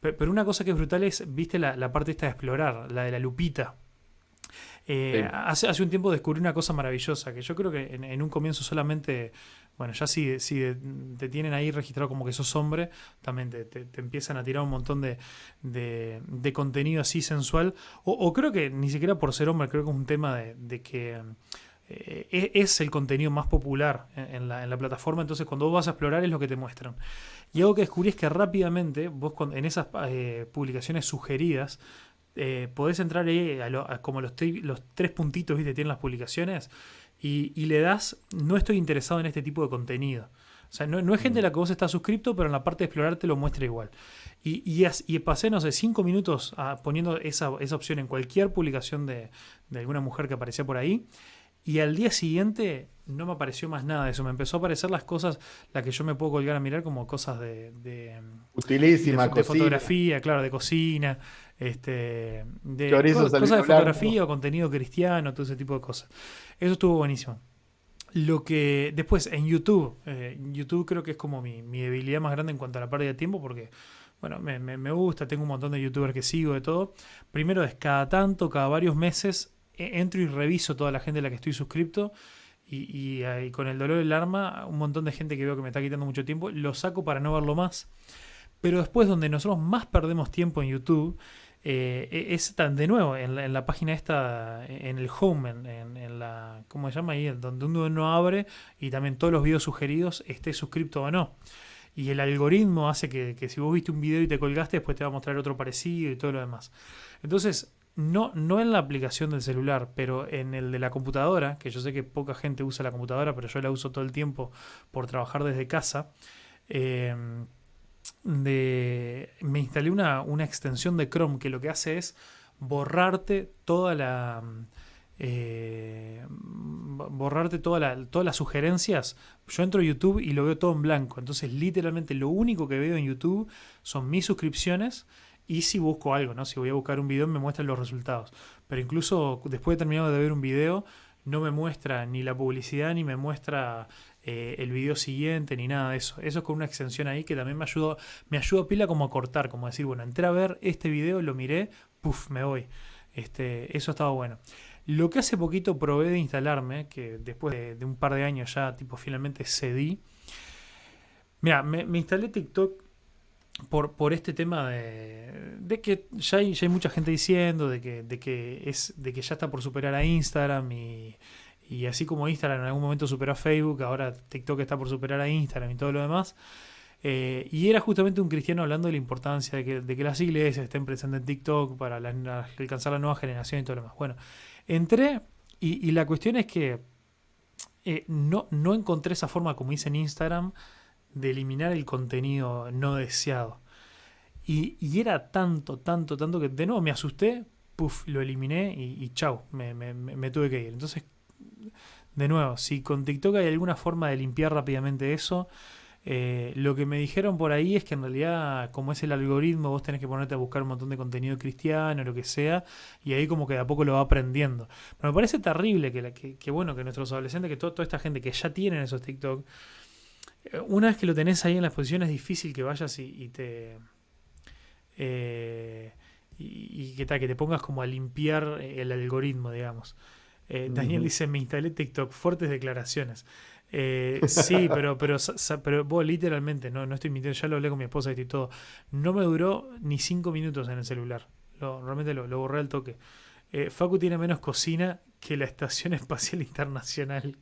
Pero, una cosa que es brutal es, viste, la, parte esta de explorar, la de la lupita. Eh, hace, hace un tiempo descubrí una cosa maravillosa, que yo creo que en, un comienzo solamente, bueno, ya si, si te tienen ahí registrado como que sos hombre, también te, empiezan a tirar un montón de, de, contenido así sensual. O, creo que ni siquiera por ser hombre, creo que es un tema de que eh, e-, es el contenido más popular en la, plataforma, entonces cuando vos vas a explorar es lo que te muestran. Y algo que descubrí es que rápidamente, vos en esas eh, publicaciones sugeridas, eh, podés entrar ahí como los, tres puntitos que tienen las publicaciones y, le das, no estoy interesado en este tipo de contenido. O sea, no, es gente a la que vos estás suscrito, pero en la parte de explorar te lo muestra igual. Y, pasé, no sé, cinco minutos ah, poniendo esa, opción en cualquier publicación de, de alguna mujer que aparecía por ahí. Y al día siguiente no me apareció más nada de eso. Me empezó a aparecer las cosas, las que yo me puedo colgar a mirar como cosas de. de Utilísima, de, fotografía, claro, de cocina, este, de cosas de fotografía o contenido cristiano, todo ese tipo de cosas. Eso estuvo buenísimo. Lo que después en YouTube, eh, YouTube creo que es como mi, debilidad más grande en cuanto a la pérdida de tiempo, porque bueno, me, me, gusta, tengo un montón de youtubers que sigo de todo. Primero es cada tanto, cada varios meses, entro y reviso toda la gente a la que estoy suscrito y, con el dolor del arma, un montón de gente que veo que me está quitando mucho tiempo, lo saco para no verlo más. Pero después donde nosotros más perdemos tiempo en YouTube eh, e-, es tan de nuevo en la, página esta, en el home, en, la, ¿cómo se llama ahí? Donde uno no abre y también todos los videos sugeridos esté suscrito o no. Y el algoritmo hace que, que si vos viste un video y te colgaste, después te va a mostrar otro parecido y todo lo demás. Entonces, no, no en la aplicación del celular, pero en el de la computadora, que yo sé que poca gente usa la computadora, pero yo la uso todo el tiempo por trabajar desde casa. Em, de, me instalé una, una, extensión de Chrome que lo que hace es borrarte toda la. Eh, borrarte todas las sugerencias. Yo entro a YouTube y lo veo todo en blanco. Entonces, literalmente, lo único que veo en YouTube son mis suscripciones y si busco algo, ¿no? Si voy a buscar un video me muestran los resultados. Pero incluso después de terminado de ver un video, no me muestra ni la publicidad, ni me muestra eh, el video siguiente, ni nada de eso. Eso es con una extensión ahí que también me ayuda, me ayuda pila como a cortar, como decir, bueno, entré a ver este video, lo miré, puff, me voy. Este, eso estaba bueno. Lo que hace poquito probé de instalarme, que después de, un par de años ya, tipo, finalmente cedí. Mira, me, me instalé TikTok por, por este tema de, de que ya hay, ya hay, mucha gente diciendo de que, de, que es, de que ya está por superar a Instagram y, así como Instagram en algún momento superó a Facebook, ahora TikTok está por superar a Instagram y todo lo demás. Eh, y era justamente un cristiano hablando de la importancia de que, de que las iglesias estén presentes en TikTok para alcanzar la nueva generación y todo lo demás. Bueno, entré y, y la cuestión es que eh, no, no encontré esa forma como hice en Instagram de eliminar el contenido no deseado. Y, y, era tanto, tanto, tanto que de nuevo me asusté, puff, lo eliminé y, y chau, me, me, tuve que ir. Entonces, de nuevo, si con TikTok hay alguna forma de limpiar rápidamente eso, eh, lo que me dijeron por ahí es que en realidad, como es el algoritmo, vos tenés que ponerte a buscar un montón de contenido cristiano, lo que sea, y ahí como que de a poco lo va aprendiendo. Pero me parece terrible que, que, que bueno, que nuestros adolescentes, que toda esta gente que ya tienen esos TikTok, una vez que lo tenés ahí en la exposición es difícil que vayas y, te... Eh, y, que, que te pongas como a limpiar el algoritmo, digamos. Eh, Daniel dice, me instalé TikTok, fuertes declaraciones. Eh, sí, <laughs> pero, pero, pero vos literalmente, no, no estoy mintiendo, ya lo hablé con mi esposa y todo. No me duró ni cinco minutos en el celular. Lo, realmente lo, lo, borré al toque. Facu tiene menos cocina que la Estación <laughs> Espacial Internacional.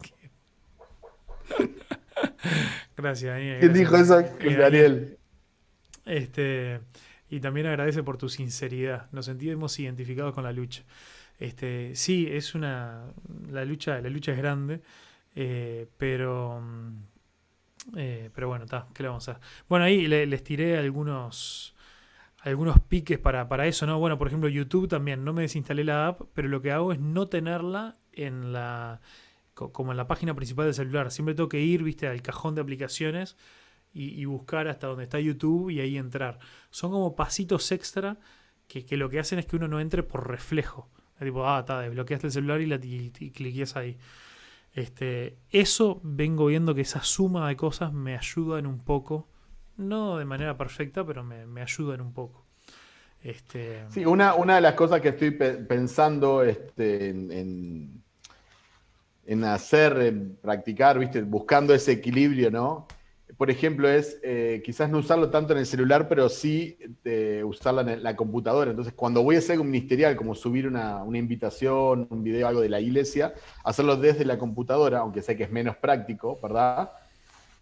<laughs> <laughs> gracias, Daniel. ¿Quién dijo eso? Eh, Daniel. Este, y también agradece por tu sinceridad. Nos sentimos identificados con la lucha. Este, sí, es una. La lucha, la lucha es grande. Eh, pero. Mm, eh, pero bueno, está, ¿qué le vamos a hacer? Bueno, ahí les tiré algunos. Algunos piques para, para eso, ¿no? Bueno, por ejemplo, YouTube también. No me desinstalé la app, pero lo que hago es no tenerla en la como en la página principal del celular. Siempre tengo que ir, viste, al cajón de aplicaciones y, buscar hasta donde está YouTube y ahí entrar. Son como pasitos extra que, lo que hacen es que uno no entre por reflejo. tipo, ah, está, desbloqueaste el celular y, la, y, ahí. Este, eso vengo viendo que esa suma de cosas me ayudan un poco. No de manera perfecta, pero me, me ayudan un poco. Este... Sí, una, una de las cosas que estoy pensando este, en hacer, en practicar, ¿viste? buscando ese equilibrio, ¿no? Por ejemplo, es eh, quizás no usarlo tanto en el celular, pero sí eh, usarla en la computadora. Entonces, cuando voy a hacer un ministerial, como subir una, invitación, un video, algo de la iglesia, hacerlo desde la computadora, aunque sé que es menos práctico, ¿verdad?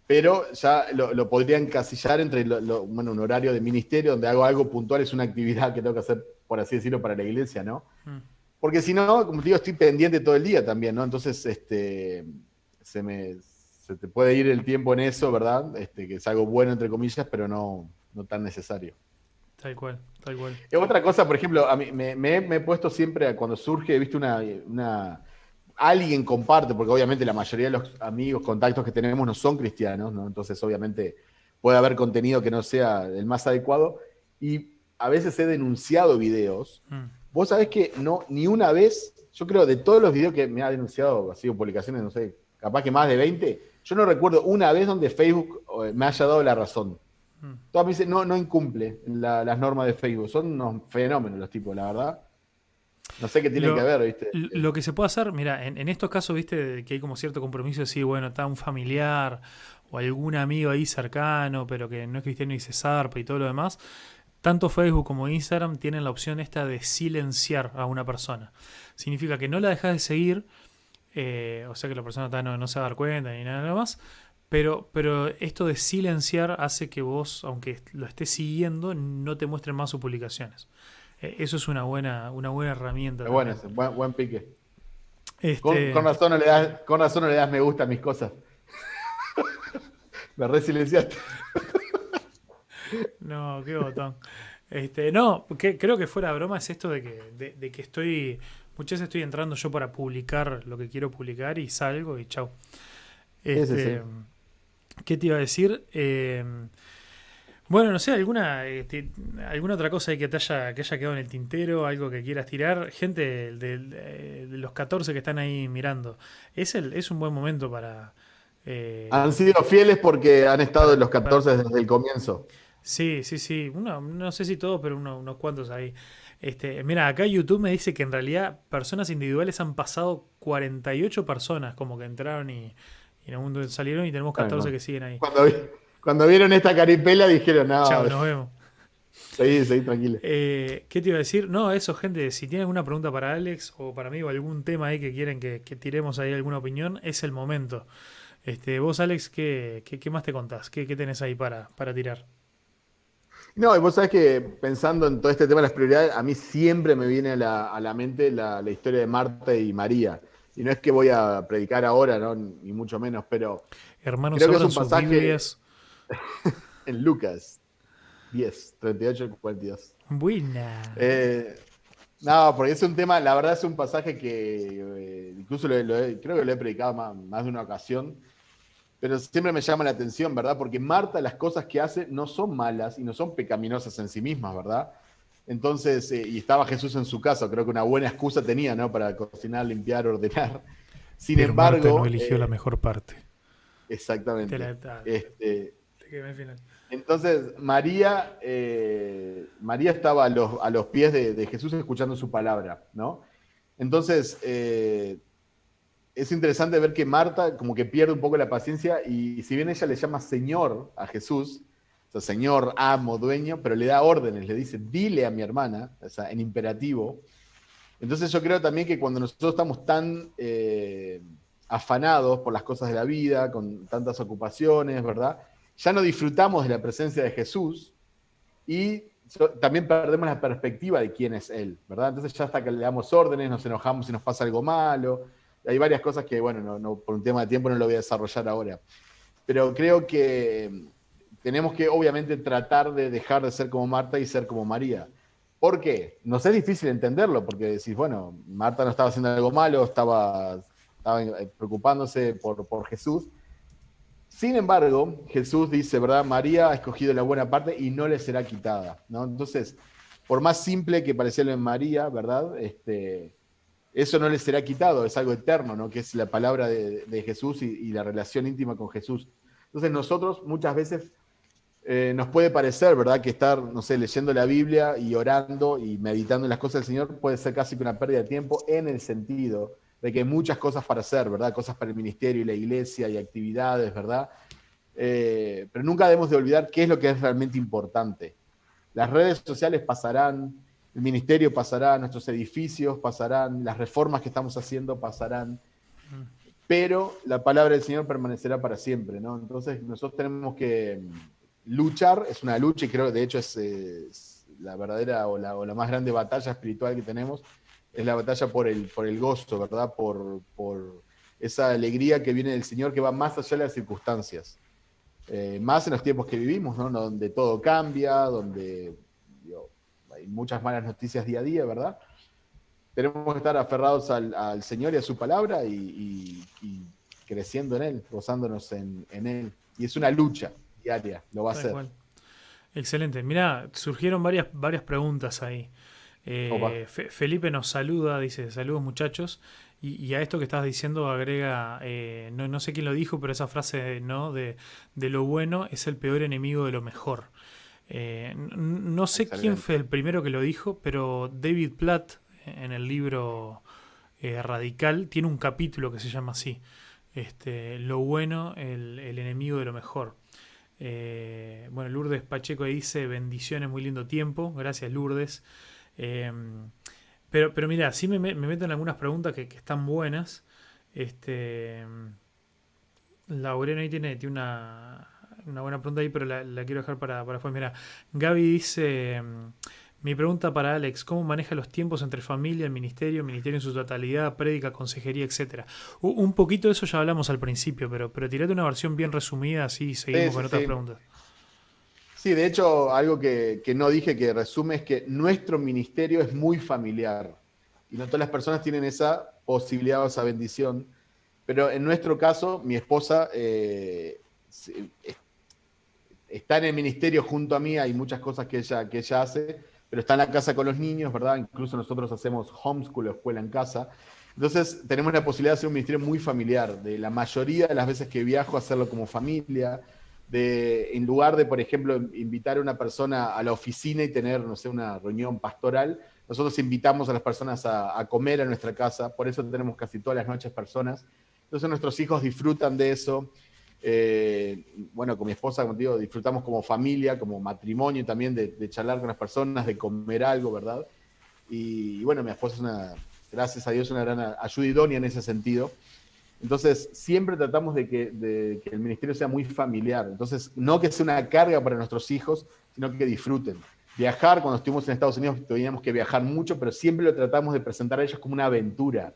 Pero ya lo, podría encasillar entre bueno, un horario de ministerio donde hago algo puntual, es una actividad que tengo que hacer, por así decirlo, para la iglesia, ¿no? Mm. Porque si no, como te digo, estoy pendiente todo el día también, ¿no? Entonces, este, se me se te puede ir el tiempo en eso, ¿verdad? Este, que es algo bueno, entre comillas, pero no, no tan necesario. Tal cual, tal cual. Y otra cosa, por ejemplo, a mí me, me, he puesto siempre, cuando surge, viste, una, una, alguien comparte, porque obviamente la mayoría de los amigos, contactos que tenemos no son cristianos, ¿no? Entonces, obviamente, puede haber contenido que no sea el más adecuado. Y a veces he denunciado videos. Mm Vos sabés que no, ni una vez, yo creo de todos los videos que me ha denunciado, ha sido publicaciones, no sé, capaz que más de 20, yo no recuerdo una vez donde Facebook me haya dado la razón. Hmm. Todas me dicen, no, no incumple las normas de Facebook. Son unos fenómenos los tipos, la verdad. No sé qué tienen que ver, ¿viste? Lo que se puede hacer, mira, en, estos casos, ¿viste? Que hay como cierto compromiso de decir, bueno, está un familiar o algún amigo ahí cercano, pero que no es cristiano y se zarpa y todo lo demás tanto Facebook como Instagram tienen la opción esta de silenciar a una persona. Significa que no la dejas de seguir, eh, o sea que la persona no, se va a dar cuenta ni nada más, pero, pero esto de silenciar hace que vos, aunque lo estés siguiendo, no te muestren más sus publicaciones. eh, eso es una buena, una buena herramienta. Bueno, buen, buen pique. Este con, razón no le das, con razón no le das me gusta a mis cosas. <laughs> me resilenciaste. No, qué botón. Este, no, que, creo que fuera broma es esto de que, de, que estoy. Muchas veces estoy entrando yo para publicar lo que quiero publicar y salgo y chau. Este, ¿Qué te iba a decir? Eh, bueno, no sé, alguna este, alguna otra cosa que te haya, que haya quedado en el tintero, algo que quieras tirar. Gente de, los 14 que están ahí mirando, es, el, es un buen momento para... Eh, han sido fieles porque han estado en los 14 desde el comienzo. Sí, sí, sí. no sé si todos, pero unos cuantos ahí. Este, mira, acá YouTube me dice que en realidad personas individuales han pasado 48 personas, como que entraron y, en el mundo salieron y tenemos 14 que siguen ahí. Cuando, vieron esta caripela dijeron, no. Chao, nos vemos. Sí, sí, tranquilo. Eh, ¿Qué te iba a decir? No, eso, gente, si tienen alguna pregunta para Alex o para mí o algún tema ahí que quieren que, tiremos ahí alguna opinión, es el momento. Este, vos, Alex, ¿qué, qué, más te contás? ¿Qué, qué tenés ahí para, para tirar? No, y vos sabés que pensando en todo este tema de las prioridades, a mí siempre me viene a la, mente la, historia de Marta y María. Y no es que voy a predicar ahora, ¿no? ni mucho menos, pero Hermanos, creo que es un pasaje <laughs> en Lucas 10, 38 y 42. Buena. Eh, no, porque es un tema, la verdad es un pasaje que eh, incluso creo que lo he predicado más de una ocasión pero siempre me llama la atención, ¿verdad? Porque Marta las cosas que hace no son malas y no son pecaminosas en sí mismas, ¿verdad? Entonces, eh, y estaba Jesús en su casa, creo que una buena excusa tenía, ¿no? Para cocinar, limpiar, ordenar. Sin embargo... Marta no eligió la eh, mejor parte. Exactamente. este, entonces, María, eh, María estaba a los, pies de, de, Jesús escuchando su palabra, ¿no? Entonces, es interesante ver que Marta como que pierde un poco la paciencia y si bien ella le llama Señor a Jesús, o sea, Señor, amo, dueño, pero le da órdenes, le dice, dile a mi hermana, o sea, en imperativo. Entonces yo creo también que cuando nosotros estamos tan eh, afanados por las cosas de la vida, con tantas ocupaciones, ¿verdad? Ya no disfrutamos de la presencia de Jesús y también perdemos la perspectiva de quién es Él, ¿verdad? Entonces ya hasta que le damos órdenes, nos enojamos si nos pasa algo malo, hay varias cosas que, bueno, no, por un tema de tiempo no lo voy a desarrollar ahora. Pero creo que tenemos que, obviamente, tratar de dejar de ser como Marta y ser como María. ¿Por qué? Nos es difícil entenderlo, porque decís, bueno, Marta no estaba haciendo algo malo, estaba, estaba preocupándose por, por Jesús. Sin embargo, Jesús dice, ¿verdad? María ha escogido la buena parte y no le será quitada, ¿no? Entonces, por más simple que pareciera en María, ¿verdad? Este, eso no le será quitado, es algo eterno, ¿no? que es la palabra de, Jesús y, la relación íntima con Jesús. Entonces nosotros muchas veces eh, nos puede parecer, ¿verdad?, que estar, no sé, leyendo la Biblia y orando y meditando en las cosas del Señor puede ser casi que una pérdida de tiempo en el sentido de que hay muchas cosas para hacer, ¿verdad? Cosas para el ministerio y la iglesia y actividades, ¿verdad? Eh, pero nunca debemos de olvidar qué es lo que es realmente importante. Las redes sociales pasarán, el ministerio pasará, nuestros edificios pasarán, las reformas que estamos haciendo pasarán, pero la palabra del Señor permanecerá para siempre, ¿no? Entonces nosotros tenemos que luchar, es una lucha y creo que de hecho es, la verdadera o la, o la, más grande batalla espiritual que tenemos, es la batalla por el, por el gozo, ¿verdad? Por, por esa alegría que viene del Señor que va más allá de las circunstancias. Eh, más en los tiempos que vivimos, ¿no? Donde todo cambia, donde hay muchas malas noticias día a día, ¿verdad? Tenemos que estar aferrados al, Señor y a su palabra y, creciendo en Él, gozándonos en, Él. Y es una lucha diaria, lo va a hacer. Excelente. Mira, surgieron varias, varias preguntas ahí. Eh, Felipe nos saluda, dice, saludos muchachos. Y, a esto que estás diciendo agrega, eh, no, sé quién lo dijo, pero esa frase ¿no? de, de, lo bueno es el peor enemigo de lo mejor. Eh, no sé quién fue el primero que lo dijo, pero David Platt en el libro eh, Radical tiene un capítulo que se llama así. Este, lo bueno, el, enemigo de lo mejor. Eh, bueno, Lourdes Pacheco dice bendiciones, muy lindo tiempo. Gracias, Lourdes. pero, pero mira, sí me, me, meto algunas preguntas que, están buenas. Este, Laureno ahí tiene, tiene una, una buena pregunta ahí, pero la, quiero dejar para, para después. Mira, Gaby dice: mm, Mi pregunta para Alex, ¿cómo maneja los tiempos entre familia, el ministerio, ministerio en su totalidad, prédica, consejería, etcétera? Un poquito de eso ya hablamos al principio, pero, pero tirate una versión bien resumida, así seguimos con otras preguntas. Sí, de hecho, algo que, no dije que resume es que nuestro ministerio es muy familiar y no todas las personas tienen esa posibilidad o esa bendición. Pero en nuestro caso, mi esposa eh, está en el ministerio junto a mí, hay muchas cosas que ella, que ella hace, pero está en la casa con los niños, ¿verdad? Incluso nosotros hacemos homeschool o escuela en casa. Entonces tenemos la posibilidad de hacer un ministerio muy familiar, de la mayoría de las veces que viajo, hacerlo como familia, de en lugar de, por ejemplo, invitar a una persona a la oficina y tener, no sé, una reunión pastoral, nosotros invitamos a las personas a, comer a nuestra casa, por eso tenemos casi todas las noches personas. Entonces nuestros hijos disfrutan de eso. Eh, bueno, con mi esposa, contigo, disfrutamos como familia, como matrimonio también de, charlar con las personas, de comer algo, ¿verdad? Y, bueno, mi esposa es una, gracias a Dios, una gran ayuda idónea en ese sentido. Entonces, siempre tratamos de que, el ministerio sea muy familiar. Entonces, no que sea una carga para nuestros hijos, sino que disfruten. Viajar, cuando estuvimos en Estados Unidos, teníamos que viajar mucho, pero siempre lo tratamos de presentar a ellos como una aventura.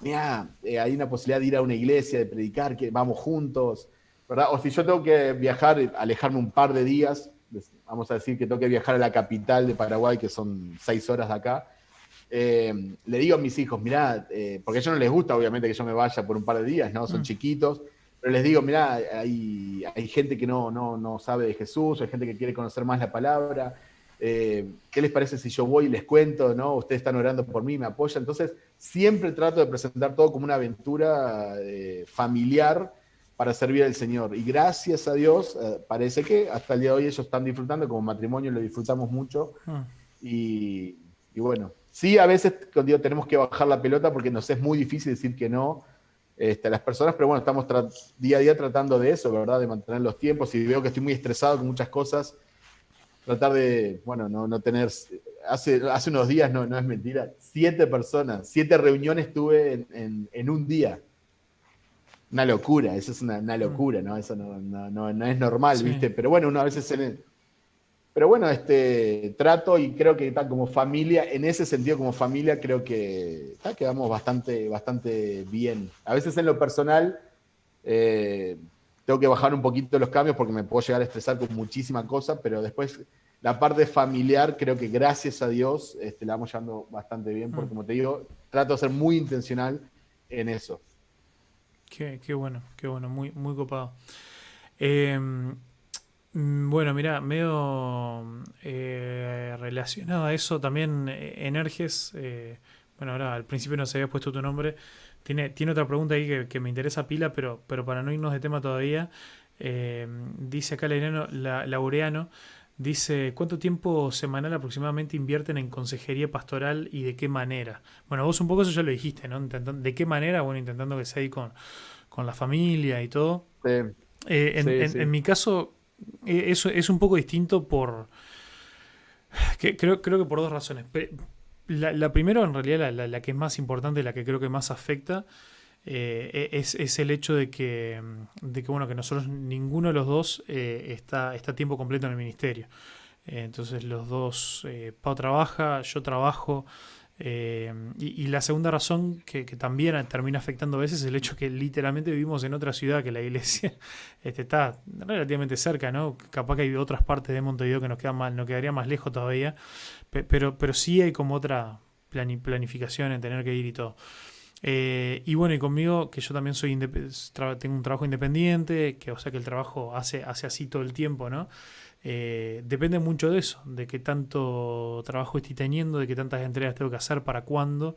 Mira, eh, hay una posibilidad de ir a una iglesia, de predicar, que vamos juntos, o si yo tengo que viajar, alejarme un par de días, vamos a decir que tengo que viajar a la capital de Paraguay, que son seis horas de acá, eh, le digo a mis hijos, mirá, eh, porque a ellos no les gusta obviamente que yo me vaya por un par de días, ¿no? Son mm. chiquitos, pero les digo, mirá, hay, hay gente que no, no, no, sabe de Jesús, hay gente que quiere conocer más la palabra. Eh, ¿Qué les parece si yo voy y les cuento, ¿no? Ustedes están orando por mí, me apoyan. Entonces, siempre trato de presentar todo como una aventura familiar para servir al Señor. Y gracias a Dios, eh, parece que hasta el día de hoy ellos están disfrutando, como matrimonio lo disfrutamos mucho. Ah. Y, bueno, sí, a veces digo, tenemos que bajar la pelota porque nos es muy difícil decir que no este, a las personas, pero bueno, estamos día a día tratando de eso, ¿verdad? De mantener los tiempos y veo que estoy muy estresado con muchas cosas. Tratar de, bueno, no, no tener, hace, hace unos días, no, no es mentira, siete personas, siete reuniones tuve en, en un día una locura, eso es una, mm. locura, ¿no? Eso no, es normal, ¿viste? Pero bueno, uno a veces se... Pero bueno, este, trato y creo que está como familia, en ese sentido como familia, creo que quedamos bastante, bastante bien. A veces en lo personal eh, tengo que bajar un poquito los cambios porque me puedo llegar a estresar con muchísimas cosas, pero después la parte familiar creo que gracias a Dios este, la vamos llevando bastante bien, porque mm. como te digo, trato de ser muy intencional en eso. Qué, bueno, qué bueno, muy, muy copado. Em, bueno, mira, medio eh, relacionado a eso también, eh, Energes, eh, bueno, ahora al principio no se había puesto tu nombre, tiene, tiene otra pregunta ahí que, me interesa pila, pero, pero para no irnos de tema todavía, em, dice acá la, Laureano, Dice, ¿cuánto tiempo semanal aproximadamente invierten en consejería pastoral y de qué manera? Bueno, vos un poco eso ya lo dijiste, ¿no? ¿De qué manera? Bueno, intentando que sea ahí con, la familia y todo. Eh, en, mi caso, eh, eso es un poco distinto por... creo, creo que por dos razones. La, la primera, en realidad, la, la, que es más importante, la que creo que más afecta, eh, e, es, el hecho de que, de que, bueno, que nosotros, ninguno de los dos eh, está, está tiempo completo en el ministerio. Eh, entonces los dos, Pau trabaja, yo trabajo. Y, la segunda razón que, también termina afectando a veces es el hecho que literalmente vivimos en otra ciudad que la iglesia <laughs> este, está relativamente cerca, ¿no? Capaz que hay otras partes de Montevideo que nos, quedan más, nos quedaría más lejos todavía, pero, pero sí hay como otra planificación en tener que ir y todo. Eh, y bueno, y conmigo, que yo también soy tengo un trabajo independiente, que o sea que el trabajo hace, hace así todo el tiempo, ¿no? Eh, depende mucho de eso, de qué tanto trabajo estoy teniendo, de qué tantas entregas tengo que hacer, para cuándo.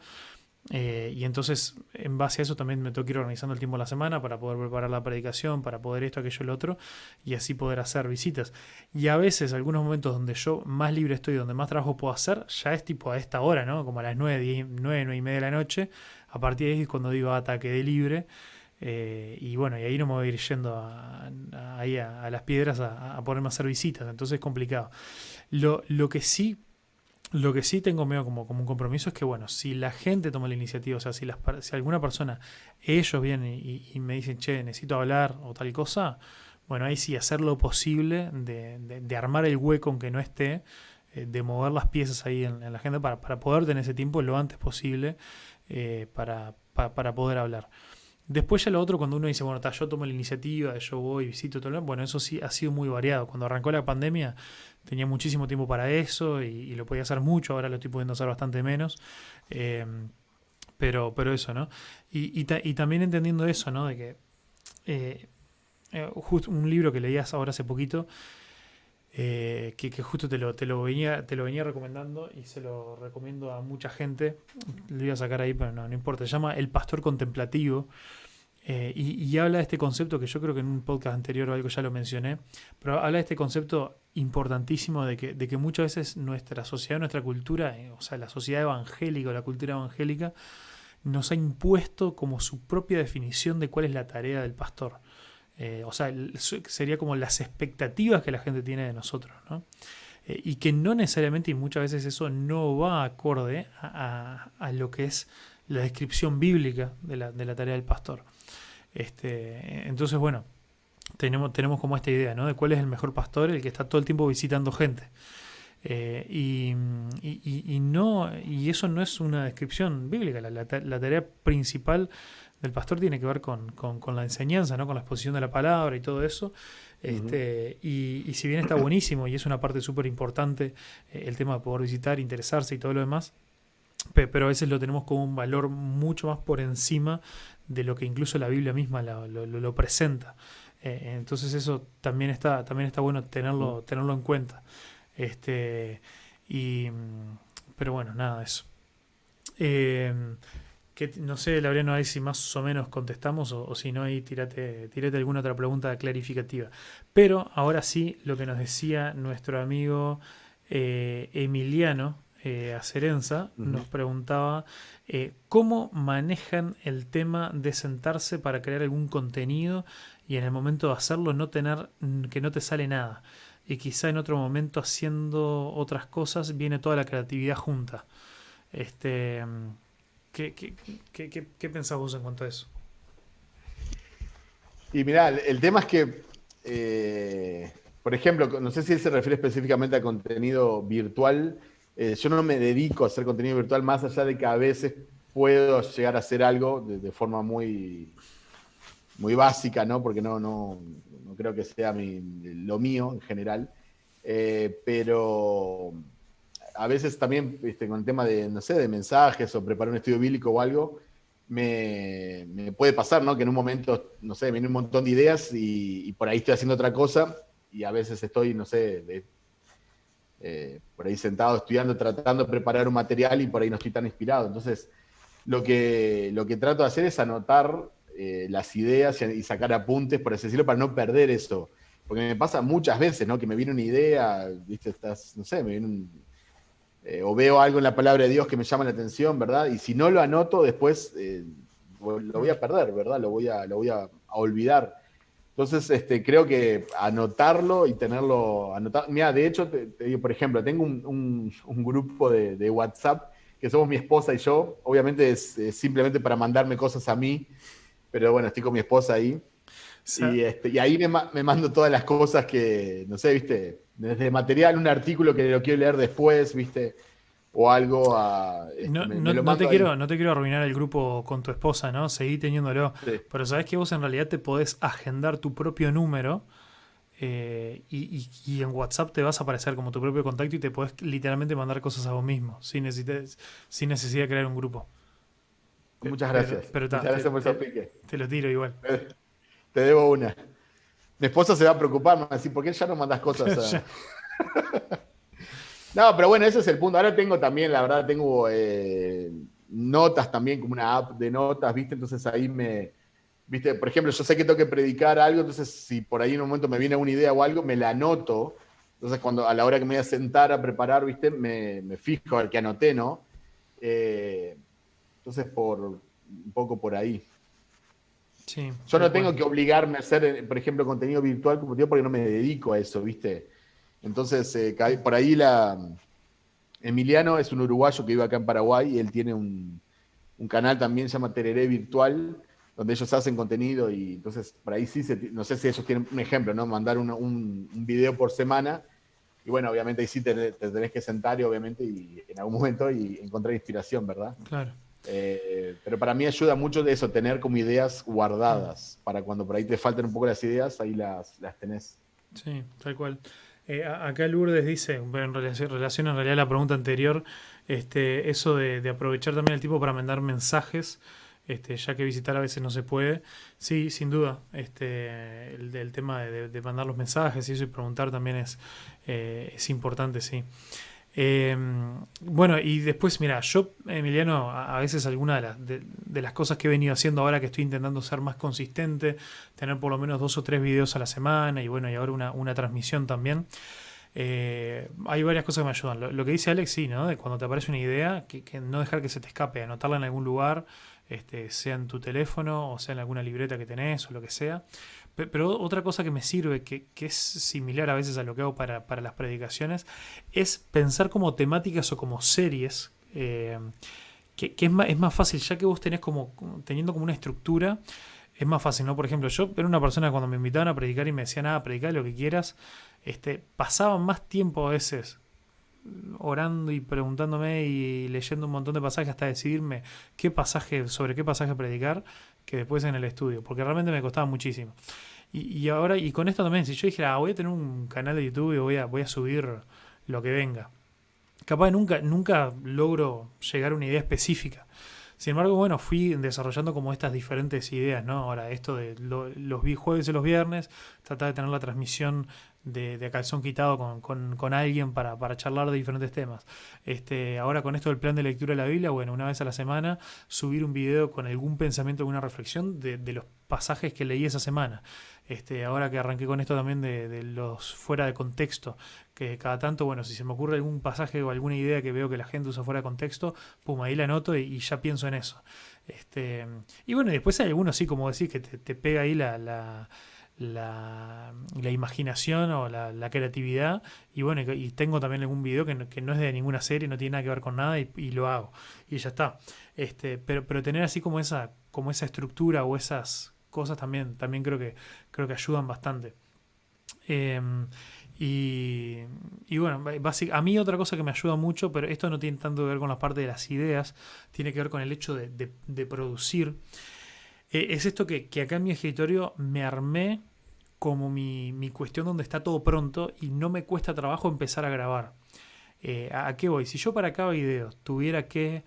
Eh, y entonces, en base a eso, también me tengo que ir organizando el tiempo de la semana para poder preparar la predicación, para poder esto, aquello, el otro, y así poder hacer visitas. Y a veces, algunos momentos donde yo más libre estoy, donde más trabajo puedo hacer, ya es tipo a esta hora, ¿no? Como a las 9, 10, 9, 9 y media de la noche. A partir de ahí es cuando digo ataque de libre. Eh, y bueno, y ahí no me voy a ir yendo a, ahí a, las piedras a, ponerme a hacer visitas. Entonces es complicado. Lo, lo que sí lo que sí tengo medio como, como un compromiso es que, bueno, si la gente toma la iniciativa, o sea, si, las, si alguna persona, ellos vienen y, me dicen, che, necesito hablar o tal cosa, bueno, ahí sí hacer lo posible de, de, armar el hueco aunque no esté, de mover las piezas ahí en, la agenda para, para, poder tener ese tiempo lo antes posible para, para, poder hablar. Después ya lo otro, cuando uno dice, bueno, yo tomo la iniciativa, yo voy, visito todo, bueno, eso sí ha sido muy variado. Cuando arrancó la pandemia tenía muchísimo tiempo para eso y, lo podía hacer mucho, ahora lo estoy pudiendo hacer bastante menos. Em, pero, pero eso, ¿no? Y, y, también entendiendo eso, ¿no? De que eh, eh, justo un libro que leías ahora hace poquito, eh, que, justo te lo, te, lo venía, te lo venía recomendando y se lo recomiendo a mucha gente. Lo iba a sacar ahí, pero no, no importa. Se llama El Pastor Contemplativo. Eh, y, habla de este concepto que yo creo que en un podcast anterior o algo ya lo mencioné, pero habla de este concepto importantísimo de que, de que muchas veces nuestra sociedad, nuestra cultura, eh, o sea, la sociedad evangélica o la cultura evangélica, nos ha impuesto como su propia definición de cuál es la tarea del pastor. Eh, o sea, sería como las expectativas que la gente tiene de nosotros, ¿no? y que no necesariamente, y muchas veces eso no va acorde a, lo que es la descripción bíblica de la, de la tarea del pastor. Este, entonces, bueno, tenemos, tenemos como esta idea, ¿no? De cuál es el mejor pastor, el que está todo el tiempo visitando gente. Eh, y, no, y eso no es una descripción bíblica. La, tarea principal del pastor tiene que ver con, la enseñanza, ¿no? con la exposición de la palabra y todo eso. Este, y, si bien está <clears throat> buenísimo y es una parte súper importante eh, el tema de poder visitar, interesarse y todo lo demás, pero a veces lo tenemos como un valor mucho más por encima de lo que incluso la Biblia misma lo, presenta. Eh, entonces eso también está, también está bueno tenerlo, tenerlo en cuenta. Este, y, pero bueno, nada, eso. Eh, que, no sé, Laureano, ahí si más o menos contestamos o, si no, ahí tírate, tírate alguna otra pregunta clarificativa. Pero ahora sí, lo que nos decía nuestro amigo eh, Emiliano, eh, Acerenza nos preguntaba eh, cómo manejan el tema de sentarse para crear algún contenido y en el momento de hacerlo no tener que no te sale nada y quizá en otro momento haciendo otras cosas viene toda la creatividad junta. Este, ¿qué, qué, pensás vos en cuanto a eso? Y mirá, el tema es que, eh, por ejemplo, no sé si él se refiere específicamente a contenido virtual, eh, yo no me dedico a hacer contenido virtual más allá de que a veces puedo llegar a hacer algo de, forma muy, muy básica, ¿no? Porque no, no, no creo que sea lo mío en general. Eh, pero a veces también con el tema de, no sé, de mensajes o preparar un estudio bíblico o algo, me, puede pasar, ¿no? Que en un momento, no sé, viene un montón de ideas y, por ahí estoy haciendo otra cosa y a veces estoy, no sé, eh, por ahí sentado estudiando, tratando de preparar un material y por ahí no estoy tan inspirado. Entonces, lo que, lo que trato de hacer es anotar eh, las ideas y, sacar apuntes, por así decirlo, para no perder eso. Porque me pasa muchas veces, ¿no? Que me viene una idea, ¿viste? Estás, no sé, me viene un, eh, o veo algo en la palabra de Dios que me llama la atención, ¿verdad? Y si no lo anoto, después lo voy a perder, ¿verdad? Lo voy a, lo voy a olvidar. Entonces, este, creo que anotarlo y tenerlo anotado. Mira, de hecho, te, digo, por ejemplo, tengo un, grupo de, WhatsApp que somos mi esposa y yo. Obviamente es, simplemente para mandarme cosas a mí, pero bueno, estoy con mi esposa ahí. Y, este, y, ahí me, me, mando todas las cosas que, no sé, viste, desde material, un artículo que lo quiero leer después, viste o algo a... Este, no, no, te quiero, no te quiero arruinar el grupo con tu esposa, ¿no? Seguí teniéndolo. Pero sabes que vos en realidad te podés agendar tu propio número eh, y, en WhatsApp te vas a aparecer como tu propio contacto y te podés literalmente mandar cosas a vos mismo sin, sin necesidad de crear un grupo. Muchas gracias. Pero, Muchas gracias por te, te lo tiro igual. <laughs> Te debo una. Mi esposa se va a preocupar, me va a decir, ¿por qué ya no mandas cosas a... <laughs> No, pero bueno, ese es el punto. Ahora tengo también, la verdad, tengo eh, notas también, como una app de notas, ¿viste? Entonces ahí me, ¿viste? Por ejemplo, yo sé que tengo que predicar algo, entonces si por ahí en un momento me viene una idea o algo, me la anoto. Entonces cuando a la hora que me voy a sentar a preparar, ¿viste? Me, fijo a ver qué anoté, ¿no? Eh, entonces por un poco por ahí. Sí, yo no tengo que obligarme a hacer, por ejemplo, contenido virtual como tío porque no me dedico a eso, ¿viste? Entonces, eh, por ahí la... Emiliano es un uruguayo que vive acá en Paraguay y él tiene un, canal también, se llama Tereré Virtual, donde ellos hacen contenido y entonces por ahí sí, no sé si ellos tienen un ejemplo, ¿no? Mandar un, un, video por semana y bueno, obviamente ahí sí te, tenés que sentar y obviamente y en algún momento y encontrar inspiración, ¿verdad? Claro. Eh, pero para mí ayuda mucho de eso, tener como ideas guardadas, para cuando por ahí te falten un poco las ideas, ahí las, las tenés. Sí, tal cual. Eh, acá Lourdes dice, en relación, relación en realidad a la pregunta anterior, este, eso de, de aprovechar también el tiempo para mandar mensajes este, ya que visitar a veces no se puede. Sí, sin duda, este, el, tema de, mandar los mensajes y eso y preguntar también es, eh, es importante, sí. Em, bueno, y después, mira, yo, Emiliano, a, veces alguna de las, las cosas que he venido haciendo ahora que estoy intentando ser más consistente, tener por lo menos dos o tres videos a la semana y bueno, y ahora una, una transmisión también. Eh, hay varias cosas que me ayudan. Lo, que dice Alex, sí, ¿no? De cuando te aparece una idea, que, que, no dejar que se te escape, anotarla en algún lugar, este, sea en tu teléfono o sea en alguna libreta que tenés o lo que sea. Pero otra cosa que me sirve, que, es similar a veces a lo que hago para, las predicaciones, es pensar como temáticas o como series. Eh, que, es, más, es más fácil, ya que vos tenés como, teniendo como una estructura, es más fácil, ¿no? Por ejemplo, yo era una persona cuando me invitaban a predicar y me decían, ah, predicar lo que quieras, este, pasaba más tiempo a veces orando y preguntándome y leyendo un montón de pasajes hasta decidirme qué pasaje, sobre qué pasaje predicar, que después en el estudio, porque realmente me costaba muchísimo. Y, ahora, y con esto también, si yo dijera, ah, voy a tener un canal de YouTube y voy a, voy a subir lo que venga, capaz nunca, nunca logro llegar a una idea específica. Sin embargo, bueno, fui desarrollando como estas diferentes ideas, ¿no? Ahora, esto de los jueves y los viernes, tratar de tener la transmisión de, de calzón quitado con, con, alguien para, para, charlar de diferentes temas. Este, ahora con esto del plan de lectura de la Biblia, bueno, una vez a la semana subir un video con algún pensamiento, alguna reflexión de, de los pasajes que leí esa semana. Este, ahora que arranqué con esto también de, de, los fuera de contexto, que cada tanto, bueno, si se me ocurre algún pasaje o alguna idea que veo que la gente usa fuera de contexto, pum, ahí la anoto y, ya pienso en eso. Este, y bueno, después hay algunos, sí, como decís, que te, te pega ahí la la, la imaginación o la, creatividad. Y bueno, y tengo también algún video que no, que no, es de ninguna serie, no tiene nada que ver con nada y, lo hago. Y ya está. Este, pero, pero tener así como esa, como esa estructura o esas cosas también, también creo que, creo que ayudan bastante. Em, y, y, bueno, a mí otra cosa que me ayuda mucho, pero esto no tiene tanto que ver con la parte de las ideas, tiene que ver con el hecho de, de producir. Eh, es esto que, que, acá en mi escritorio me armé como mi, mi, cuestión donde está todo pronto y no me cuesta trabajo empezar a grabar. Eh, ¿A qué voy? Si yo para cada video tuviera que,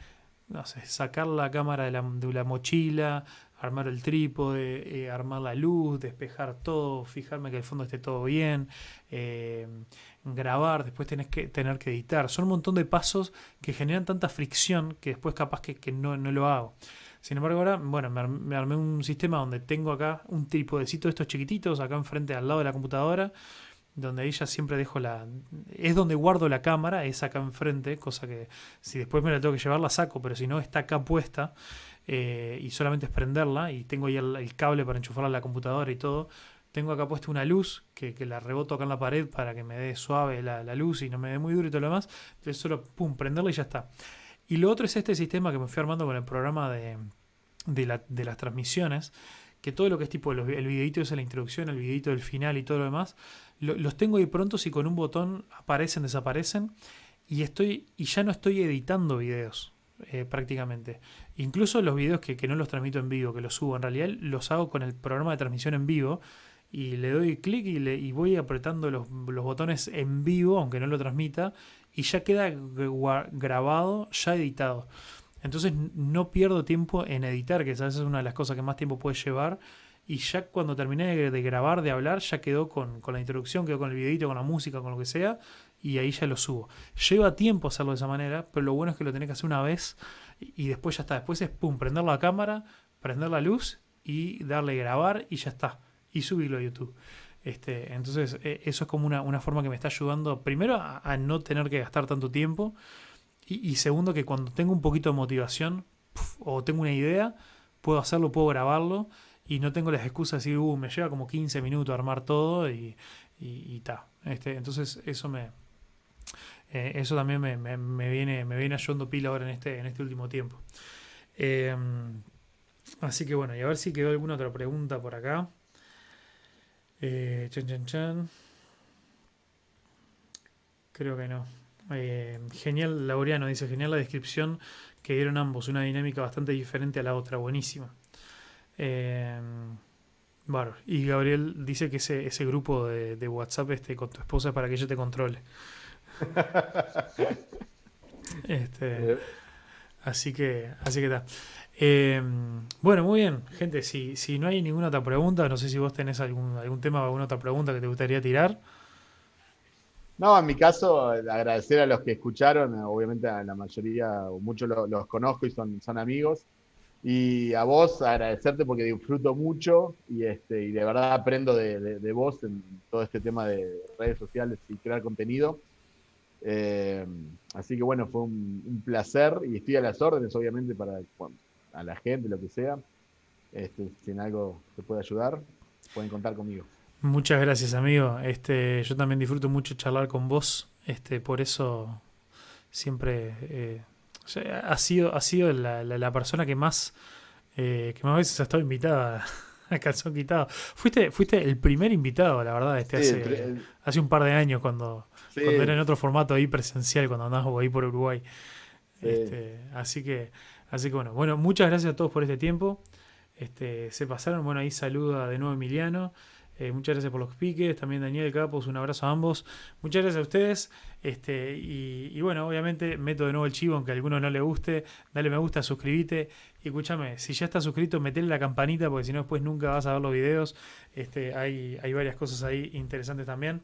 no sé, sacar la cámara de la, de la mochila, armar el trípode, eh, armar la luz, despejar todo, fijarme que el fondo esté todo bien, grabar, después tenés que tener que editar. Son un montón de pasos que generan tanta fricción que después capaz que, que no, no lo hago. Sin embargo, ahora, bueno, me, armé un sistema donde tengo acá un tripodecito de estos chiquititos, acá enfrente al lado de la computadora, donde ahí ya siempre dejo la... Es donde guardo la cámara, es acá enfrente, cosa que si después me la tengo que llevar la saco, pero si no está acá puesta eh, y solamente es prenderla y tengo ahí el, cable para enchufarla a la computadora y todo. Tengo acá puesta una luz que, que, la reboto acá en la pared para que me dé suave la, la, luz y no me dé muy duro y todo lo demás. Entonces solo, pum, prenderla y ya está. Y lo otro es este sistema que me fui armando con el programa de, de, la, de las transmisiones, que todo lo que es tipo el videito es la introducción, el videito del final y todo lo demás, los tengo ahí prontos y con un botón aparecen, desaparecen y estoy y ya no estoy editando videos eh, prácticamente. Incluso los videos que, que, no los transmito en vivo, que los subo, en realidad los hago con el programa de transmisión en vivo y le doy clic y, y voy apretando los, los botones en vivo, aunque no lo transmita, y ya queda grabado, ya editado. Entonces no pierdo tiempo en editar, que esa es una de las cosas que más tiempo puede llevar. Y ya cuando terminé de, grabar, de hablar, ya quedó con, con, la introducción, quedó con el videito, con la música, con lo que sea, y ahí ya lo subo. Lleva tiempo hacerlo de esa manera, pero lo bueno es que lo tenés que hacer una vez y, después ya está. Después es pum, prender la cámara, prender la luz y darle grabar y ya está. Y subirlo a YouTube. Este, entonces, e, eso es como una, una, forma que me está ayudando, primero, a, no tener que gastar tanto tiempo. Y, segundo, que cuando tengo un poquito de motivación o tengo una idea, puedo hacerlo, puedo grabarlo. Y no tengo las excusas de decir, uh, me lleva como 15 minutos armar todo y, y, ta. Este, entonces, eso me. Eh, eso también me, me, viene, me viene ayudando pila ahora en este, en este último tiempo. Em, así que bueno, y a ver si quedó alguna otra pregunta por acá. Eh, chan, chan, chan. creo que no. Eh, genial, Laureano dice, genial la descripción que dieron ambos, una dinámica bastante diferente a la otra, buenísima. Eh, Y Gabriel dice que ese, ese grupo de, de, WhatsApp este, con tu esposa es para que ella te controle. <laughs> este, así que, así que está. Eh, bueno, muy bien, gente. Si, si no hay ninguna otra pregunta, no sé si vos tenés algún, algún tema o alguna otra pregunta que te gustaría tirar. No, en mi caso, agradecer a los que escucharon, obviamente a la mayoría, o muchos los, conozco y son, son amigos. Y a vos agradecerte porque disfruto mucho y, este, y de verdad aprendo de, vos en todo este tema de redes sociales y crear contenido. Eh, así que bueno, fue un, placer y estoy a las órdenes, obviamente, para a la gente, lo que sea. Este, si en algo te puede ayudar, pueden contar conmigo. Muchas gracias, amigo. Este, yo también disfruto mucho charlar con vos. Este, por eso siempre eh, ha sido, ha sido la, persona que más, eh, que más veces ha estado invitada <laughs> a Calzón Quitado. Fuiste, fuiste el primer invitado, la verdad, este hace, hace un par de años cuando, era en otro formato ahí presencial, cuando andabas ahí por Uruguay. Este, así que, así que bueno, bueno, muchas gracias a todos por este tiempo. Este, se pasaron, bueno, ahí saluda de nuevo Emiliano. Eh, muchas gracias por los piques. También Daniel Capos, un abrazo a ambos. Muchas gracias a ustedes. Este, y, bueno, obviamente meto de nuevo el chivo, aunque a alguno no le guste. Dale me gusta, suscríbete. Y escúchame, si ya estás suscrito, metele la campanita, porque si no, después nunca vas a ver los videos. Este, hay, hay varias cosas ahí interesantes también.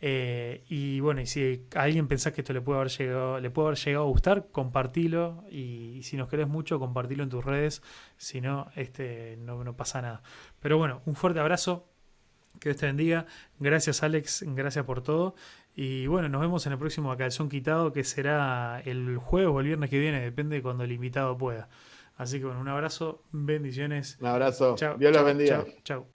Eh, y bueno, y si a alguien pensás que esto le puede haber llegado, le puede haber llegado a gustar, compartilo. Y, si nos querés mucho, compartilo en tus redes. Si no, este, no, no pasa nada. Pero bueno, un fuerte abrazo. Que Dios te bendiga. Gracias Alex, gracias por todo. Y bueno, nos vemos en el próximo Calzón Quitado, que será el jueves o el viernes que viene, depende de cuando el invitado pueda. Así que bueno, un abrazo, bendiciones. Un abrazo. Chao. Dios los bendiga. Chao.